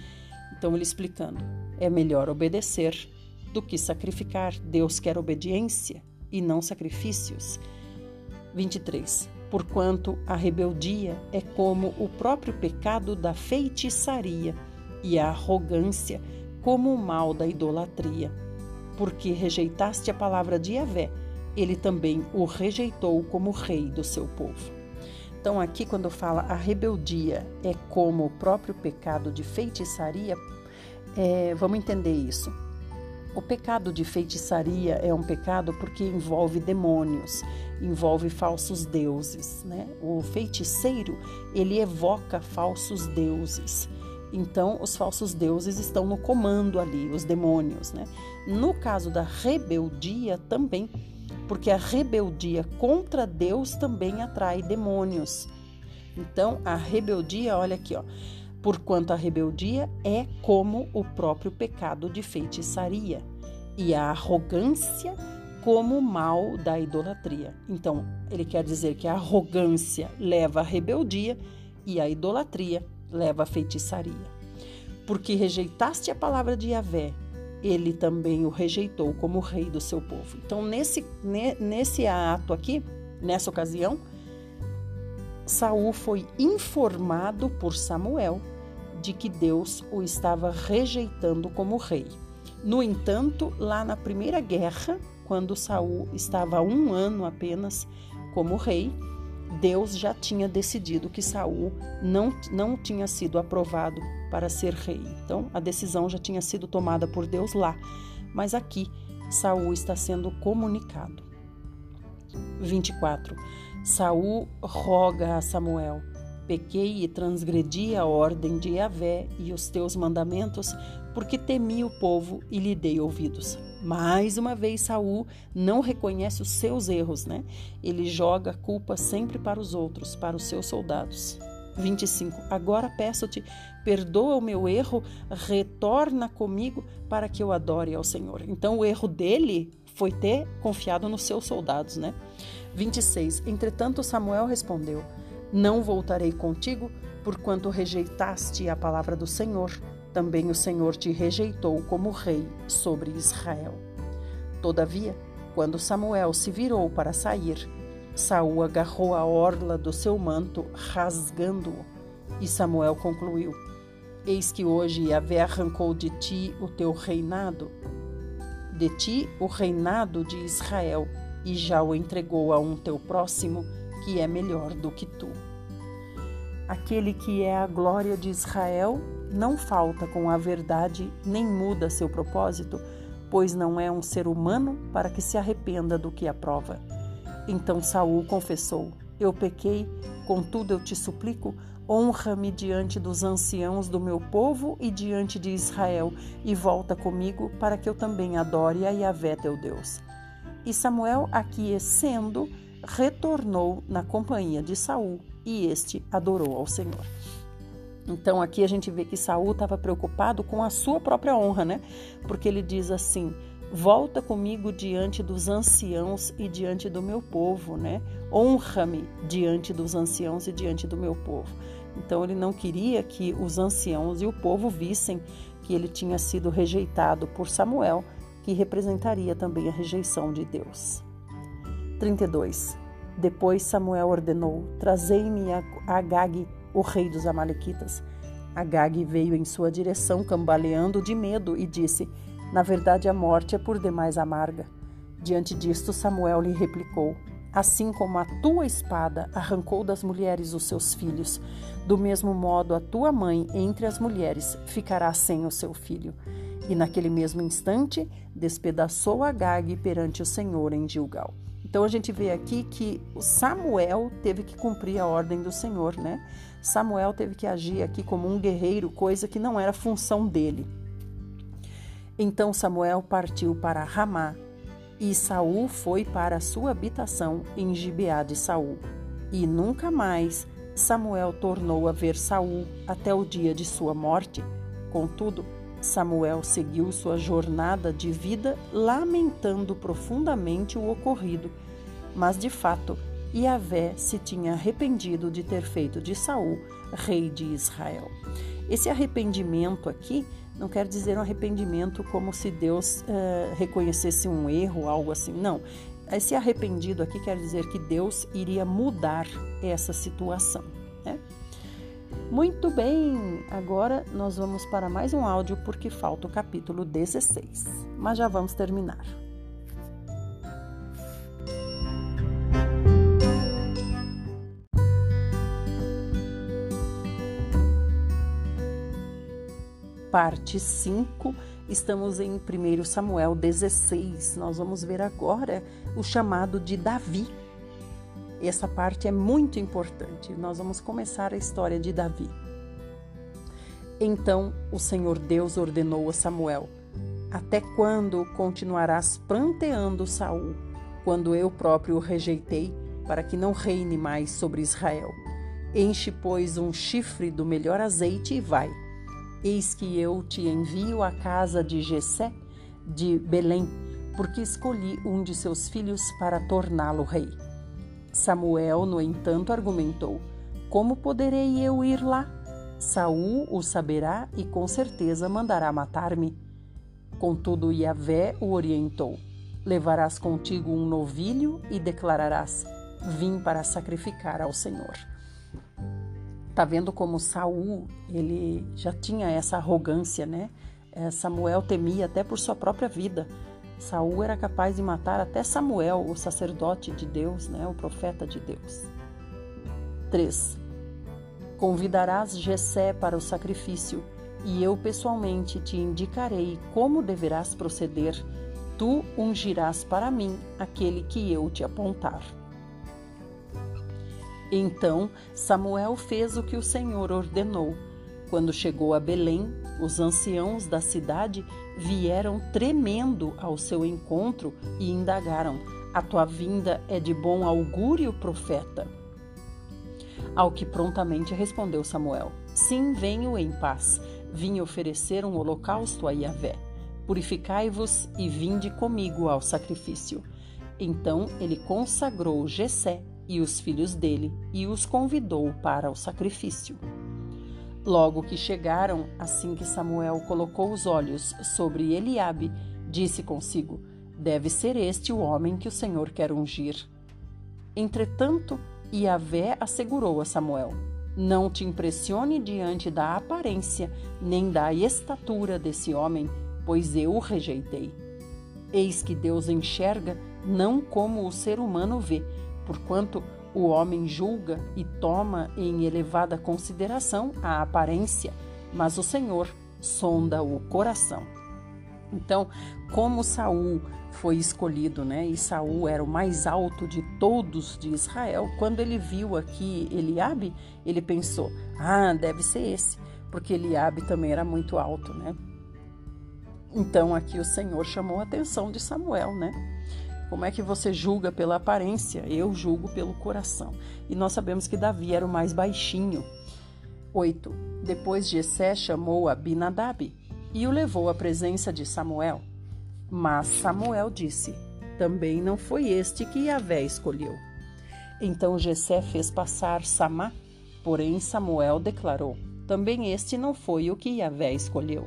Então ele explicando, é melhor obedecer do que sacrificar. Deus quer obediência e não sacrifícios. 23. Porquanto a rebeldia é como o próprio pecado da feitiçaria e a arrogância como o mal da idolatria. Porque rejeitaste a palavra de Yahvé, ele também o rejeitou como rei do seu povo. Então, aqui, quando fala a rebeldia é como o próprio pecado de feitiçaria, é, vamos entender isso. O pecado de feitiçaria é um pecado porque envolve demônios, envolve falsos deuses, né? O feiticeiro, ele evoca falsos deuses. Então, os falsos deuses estão no comando ali, os demônios, né? No caso da rebeldia também, porque a rebeldia contra Deus também atrai demônios. Então, a rebeldia, olha aqui, ó. Porquanto a rebeldia é como o próprio pecado de feitiçaria, e a arrogância como o mal da idolatria. Então, ele quer dizer que a arrogância leva à rebeldia e a idolatria leva à feitiçaria. Porque rejeitaste a palavra de Yahvé, ele também o rejeitou como rei do seu povo. Então, nesse, nesse ato aqui, nessa ocasião, Saul foi informado por Samuel de que Deus o estava rejeitando como rei. No entanto, lá na primeira guerra, quando Saul estava um ano apenas como rei, Deus já tinha decidido que Saul não, não tinha sido aprovado para ser rei. Então, a decisão já tinha sido tomada por Deus lá, mas aqui Saul está sendo comunicado. 24. Saul roga a Samuel: Pequei e transgredi a ordem de Yahvé e os teus mandamentos, porque temi o povo e lhe dei ouvidos. Mais uma vez Saul não reconhece os seus erros, né? Ele joga a culpa sempre para os outros, para os seus soldados. 25. Agora peço-te, perdoa o meu erro, retorna comigo para que eu adore ao Senhor. Então o erro dele foi ter confiado nos seus soldados, né? 26. Entretanto Samuel respondeu: Não voltarei contigo, porquanto rejeitaste a palavra do Senhor também o Senhor te rejeitou como rei sobre Israel. Todavia, quando Samuel se virou para sair, Saul agarrou a orla do seu manto, rasgando-o, e Samuel concluiu: Eis que hoje Yahvé arrancou de ti o teu reinado, de ti o reinado de Israel, e já o entregou a um teu próximo, que é melhor do que tu. Aquele que é a glória de Israel não falta com a verdade nem muda seu propósito, pois não é um ser humano para que se arrependa do que aprova. Então Saul confessou: Eu pequei, contudo eu te suplico, honra-me diante dos anciãos do meu povo e diante de Israel, e volta comigo para que eu também adore a Yahvé teu Deus. E Samuel, aquecendo, retornou na companhia de Saul, e este adorou ao Senhor. Então aqui a gente vê que Saul estava preocupado com a sua própria honra, né? Porque ele diz assim: "Volta comigo diante dos anciãos e diante do meu povo, né? Honra-me diante dos anciãos e diante do meu povo". Então ele não queria que os anciãos e o povo vissem que ele tinha sido rejeitado por Samuel, que representaria também a rejeição de Deus. 32. Depois Samuel ordenou: Trazei-me a Agag, o rei dos Amalequitas. Agag veio em sua direção, cambaleando de medo, e disse: Na verdade, a morte é por demais amarga. Diante disto, Samuel lhe replicou: Assim como a tua espada arrancou das mulheres os seus filhos, do mesmo modo a tua mãe entre as mulheres ficará sem o seu filho. E naquele mesmo instante despedaçou Agag perante o Senhor em Gilgal. Então a gente vê aqui que Samuel teve que cumprir a ordem do Senhor, né? Samuel teve que agir aqui como um guerreiro, coisa que não era função dele. Então Samuel partiu para Ramá, e Saul foi para sua habitação em Gibeá de Saul. E nunca mais Samuel tornou a ver Saul até o dia de sua morte. Contudo, Samuel seguiu sua jornada de vida lamentando profundamente o ocorrido, mas de fato Yahvé se tinha arrependido de ter feito de Saul rei de Israel. Esse arrependimento aqui não quer dizer um arrependimento como se Deus uh, reconhecesse um erro, algo assim. Não. Esse arrependido aqui quer dizer que Deus iria mudar essa situação. Né? Muito bem, agora nós vamos para mais um áudio porque falta o capítulo 16, mas já vamos terminar. Parte 5, estamos em 1 Samuel 16. Nós vamos ver agora o chamado de Davi essa parte é muito importante. Nós vamos começar a história de Davi. Então o Senhor Deus ordenou a Samuel: Até quando continuarás pranteando Saul, quando eu próprio o rejeitei, para que não reine mais sobre Israel? Enche, pois, um chifre do melhor azeite e vai. Eis que eu te envio à casa de Jessé de Belém, porque escolhi um de seus filhos para torná-lo rei. Samuel, no entanto, argumentou: Como poderei eu ir lá? Saul o saberá e com certeza mandará matar-me. Contudo, Yahvé o orientou: Levarás contigo um novilho e declararás: Vim para sacrificar ao Senhor. Tá vendo como Saul, ele já tinha essa arrogância, né? É, Samuel temia até por sua própria vida. Saul era capaz de matar até Samuel, o sacerdote de Deus, né, o profeta de Deus. 3. Convidarás Jessé para o sacrifício, e eu pessoalmente te indicarei como deverás proceder. Tu ungirás para mim aquele que eu te apontar. Então Samuel fez o que o Senhor ordenou. Quando chegou a Belém, os anciãos da cidade vieram tremendo ao seu encontro e indagaram: A tua vinda é de bom augúrio, profeta? Ao que prontamente respondeu Samuel: Sim, venho em paz. Vim oferecer um holocausto a Yahvé. Purificai-vos e vinde comigo ao sacrifício. Então ele consagrou Jessé e os filhos dele e os convidou para o sacrifício. Logo que chegaram, assim que Samuel colocou os olhos sobre Eliabe, disse consigo: Deve ser este o homem que o Senhor quer ungir. Entretanto, Iavé assegurou a Samuel: Não te impressione diante da aparência nem da estatura desse homem, pois eu o rejeitei. Eis que Deus enxerga não como o ser humano vê, porquanto o homem julga e toma em elevada consideração a aparência, mas o Senhor sonda o coração. Então, como Saul foi escolhido, né? E Saul era o mais alto de todos de Israel. Quando ele viu aqui Eliabe, ele pensou: "Ah, deve ser esse", porque Eliabe também era muito alto, né? Então aqui o Senhor chamou a atenção de Samuel, né? Como é que você julga pela aparência? Eu julgo pelo coração. E nós sabemos que Davi era o mais baixinho. 8. Depois Jessé chamou Abinadab e o levou à presença de Samuel. Mas Samuel disse: Também não foi este que Yahvé escolheu. Então Jessé fez passar Samá, porém Samuel declarou: Também este não foi o que Yahvé escolheu.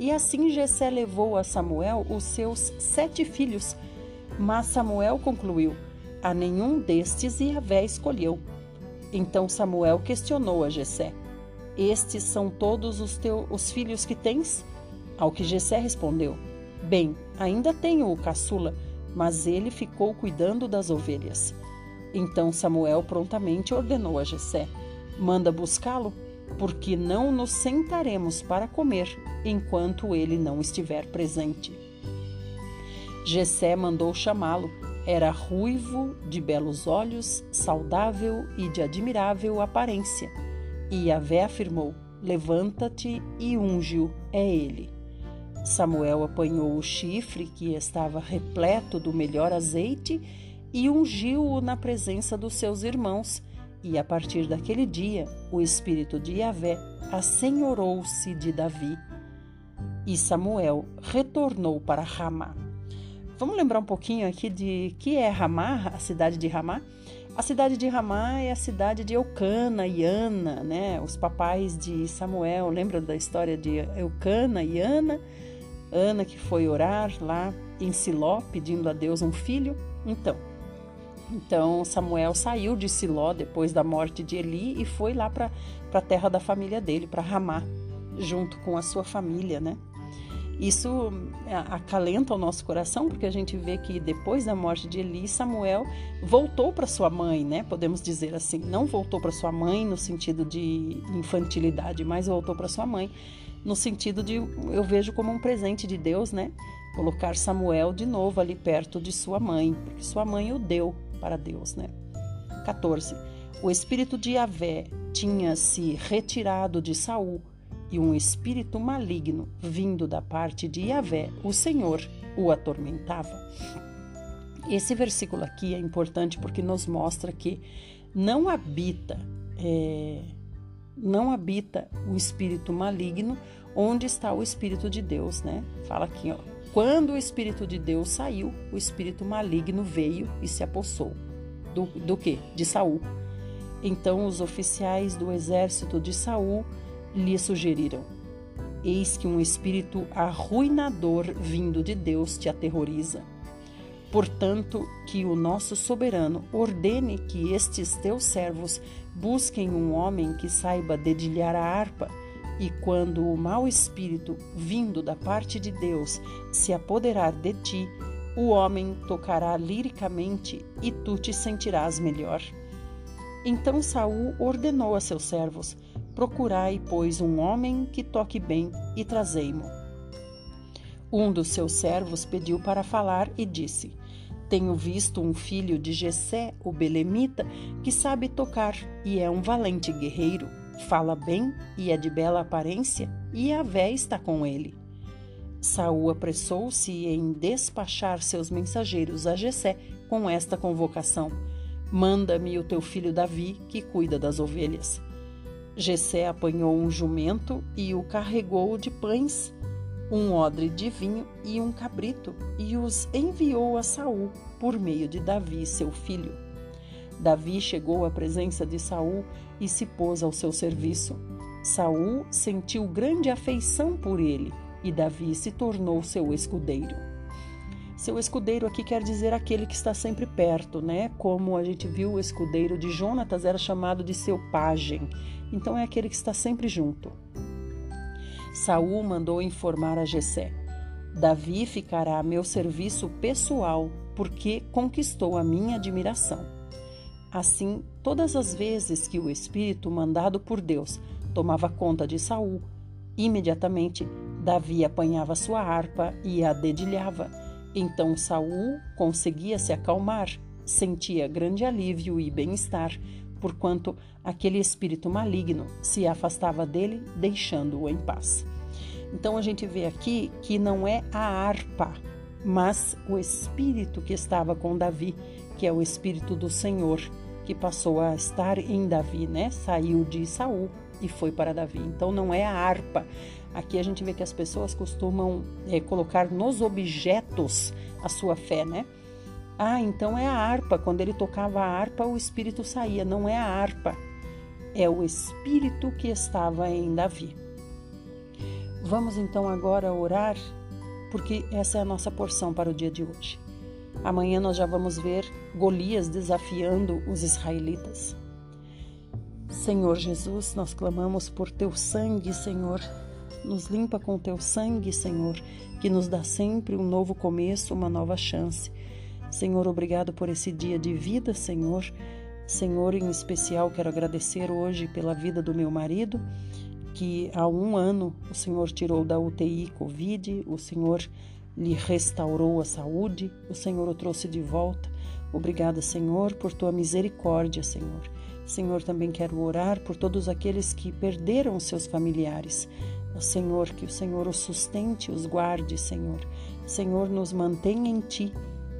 E assim Jessé levou a Samuel os seus sete filhos mas Samuel concluiu: A nenhum destes Yahvé escolheu. Então Samuel questionou a Jessé: Estes são todos os teus os filhos que tens? Ao que Jessé respondeu: Bem, ainda tenho o caçula, mas ele ficou cuidando das ovelhas. Então Samuel prontamente ordenou a Jessé: Manda buscá-lo, porque não nos sentaremos para comer enquanto ele não estiver presente. Jessé mandou chamá-lo. Era ruivo, de belos olhos, saudável e de admirável aparência. E Yahvé afirmou: Levanta-te e unge-o, é ele. Samuel apanhou o chifre, que estava repleto do melhor azeite, e ungiu-o na presença dos seus irmãos. E a partir daquele dia, o espírito de Yahvé assenhorou-se de Davi. E Samuel retornou para Ramá. Vamos lembrar um pouquinho aqui de que é Ramá, a cidade de Ramá? A cidade de Ramá é a cidade de Eucana e Ana, né? Os papais de Samuel. Lembram da história de Eucana e Ana? Ana que foi orar lá em Siló pedindo a Deus um filho. Então, então Samuel saiu de Siló depois da morte de Eli e foi lá para a terra da família dele, para Ramá, junto com a sua família, né? Isso é, acalenta o nosso coração, porque a gente vê que depois da morte de Eli, Samuel voltou para sua mãe, né? Podemos dizer assim, não voltou para sua mãe no sentido de infantilidade, mas voltou para sua mãe no sentido de eu vejo como um presente de Deus, né? Colocar Samuel de novo ali perto de sua mãe, porque sua mãe o deu para Deus, né? 14. O espírito de Yahvé tinha se retirado de Saul e um espírito maligno vindo da parte de Yahvé, o Senhor, o atormentava. Esse versículo aqui é importante porque nos mostra que não habita é, não habita o espírito maligno onde está o espírito de Deus, né? Fala aqui, ó. Quando o espírito de Deus saiu, o espírito maligno veio e se apossou. Do, do que? De Saul. Então os oficiais do exército de Saul lhe sugeriram: Eis que um espírito arruinador vindo de Deus te aterroriza. Portanto, que o nosso soberano ordene que estes teus servos busquem um homem que saiba dedilhar a harpa, e quando o mau espírito, vindo da parte de Deus, se apoderar de ti, o homem tocará liricamente e tu te sentirás melhor. Então Saul ordenou a seus servos: Procurai, pois, um homem que toque bem e trazei-mo. Um dos seus servos pediu para falar e disse: Tenho visto um filho de Jessé, o belemita, que sabe tocar e é um valente guerreiro. Fala bem e é de bela aparência, e a vé está com ele. Saul apressou-se em despachar seus mensageiros a Jessé com esta convocação: Manda-me o teu filho Davi, que cuida das ovelhas. Jessé apanhou um jumento e o carregou de pães um odre de vinho e um cabrito, e os enviou a Saul por meio de Davi, seu filho. Davi chegou à presença de Saul e se pôs ao seu serviço. Saul sentiu grande afeição por ele, e Davi se tornou seu escudeiro. Seu escudeiro aqui quer dizer aquele que está sempre perto, né? Como a gente viu o escudeiro de Jonatas era chamado de seu pajem. Então é aquele que está sempre junto. Saul mandou informar a Jessé: Davi ficará a meu serviço pessoal, porque conquistou a minha admiração. Assim, todas as vezes que o espírito mandado por Deus tomava conta de Saul, imediatamente Davi apanhava sua harpa e a dedilhava. Então Saul conseguia se acalmar, sentia grande alívio e bem-estar, porquanto aquele espírito maligno se afastava dele, deixando-o em paz. Então a gente vê aqui que não é a harpa, mas o espírito que estava com Davi, que é o espírito do Senhor, que passou a estar em Davi, né? Saiu de Saul e foi para Davi. Então não é a harpa. Aqui a gente vê que as pessoas costumam é, colocar nos objetos a sua fé, né? Ah, então é a harpa. Quando ele tocava a harpa, o espírito saía. Não é a harpa, é o espírito que estava em Davi. Vamos então agora orar, porque essa é a nossa porção para o dia de hoje. Amanhã nós já vamos ver Golias desafiando os israelitas. Senhor Jesus, nós clamamos por teu sangue, Senhor. Nos limpa com teu sangue, Senhor, que nos dá sempre um novo começo, uma nova chance. Senhor, obrigado por esse dia de vida, Senhor. Senhor, em especial, quero agradecer hoje pela vida do meu marido, que há um ano o Senhor tirou da UTI Covid, o Senhor lhe restaurou a saúde, o Senhor o trouxe de volta. Obrigada, Senhor, por tua misericórdia, Senhor. Senhor, também quero orar por todos aqueles que perderam seus familiares. Senhor, que o Senhor os sustente, os guarde, Senhor. Senhor, nos mantenha em Ti.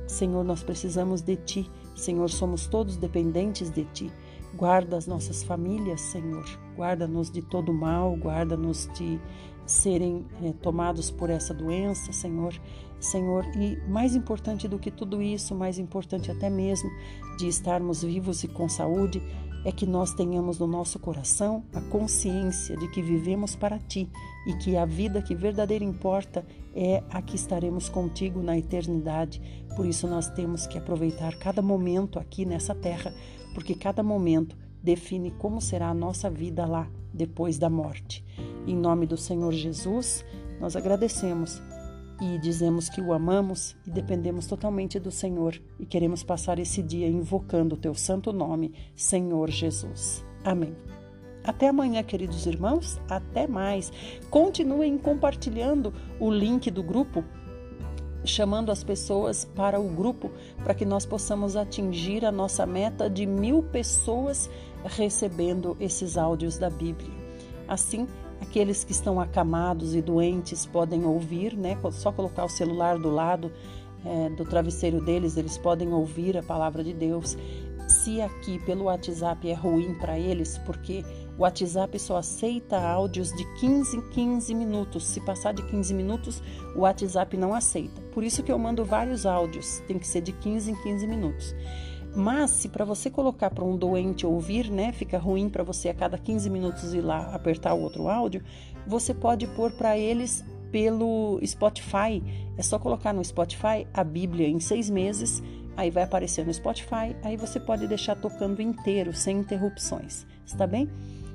Senhor, nós precisamos de Ti. Senhor, somos todos dependentes de Ti. Guarda as nossas famílias, Senhor. Guarda-nos de todo mal, guarda-nos de serem é, tomados por essa doença, Senhor. Senhor, e mais importante do que tudo isso, mais importante até mesmo de estarmos vivos e com saúde, é que nós tenhamos no nosso coração a consciência de que vivemos para Ti e que a vida que verdadeira importa é a que estaremos contigo na eternidade. Por isso nós temos que aproveitar cada momento aqui nessa terra, porque cada momento define como será a nossa vida lá depois da morte. Em nome do Senhor Jesus, nós agradecemos e dizemos que o amamos e dependemos totalmente do Senhor e queremos passar esse dia invocando o teu santo nome, Senhor Jesus. Amém. Até amanhã, queridos irmãos. Até mais. Continuem compartilhando o link do grupo, chamando as pessoas para o grupo, para que nós possamos atingir a nossa meta de mil pessoas recebendo esses áudios da Bíblia. Assim, Aqueles que estão acamados e doentes podem ouvir, né? Só colocar o celular do lado é, do travesseiro deles, eles podem ouvir a palavra de Deus. Se aqui pelo WhatsApp é ruim para eles, porque o WhatsApp só aceita áudios de 15 em 15 minutos. Se passar de 15 minutos, o WhatsApp não aceita. Por isso que eu mando vários áudios, tem que ser de 15 em 15 minutos. Mas se para você colocar para um doente ouvir, né, fica ruim para você a cada 15 minutos ir lá apertar o outro áudio, você pode pôr para eles pelo Spotify. É só colocar no Spotify a Bíblia em seis meses, aí vai aparecer no Spotify, aí você pode deixar tocando inteiro, sem interrupções. Está bem?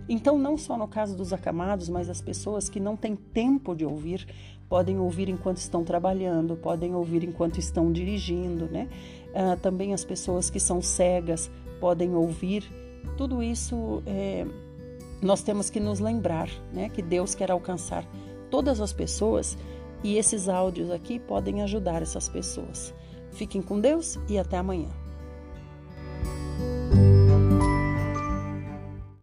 Então, não só no caso dos acamados, mas as pessoas que não têm tempo de ouvir, podem ouvir enquanto estão trabalhando, podem ouvir enquanto estão dirigindo, né? Ah, também as pessoas que são cegas podem ouvir. Tudo isso é, nós temos que nos lembrar, né? Que Deus quer alcançar todas as pessoas e esses áudios aqui podem ajudar essas pessoas. Fiquem com Deus e até amanhã.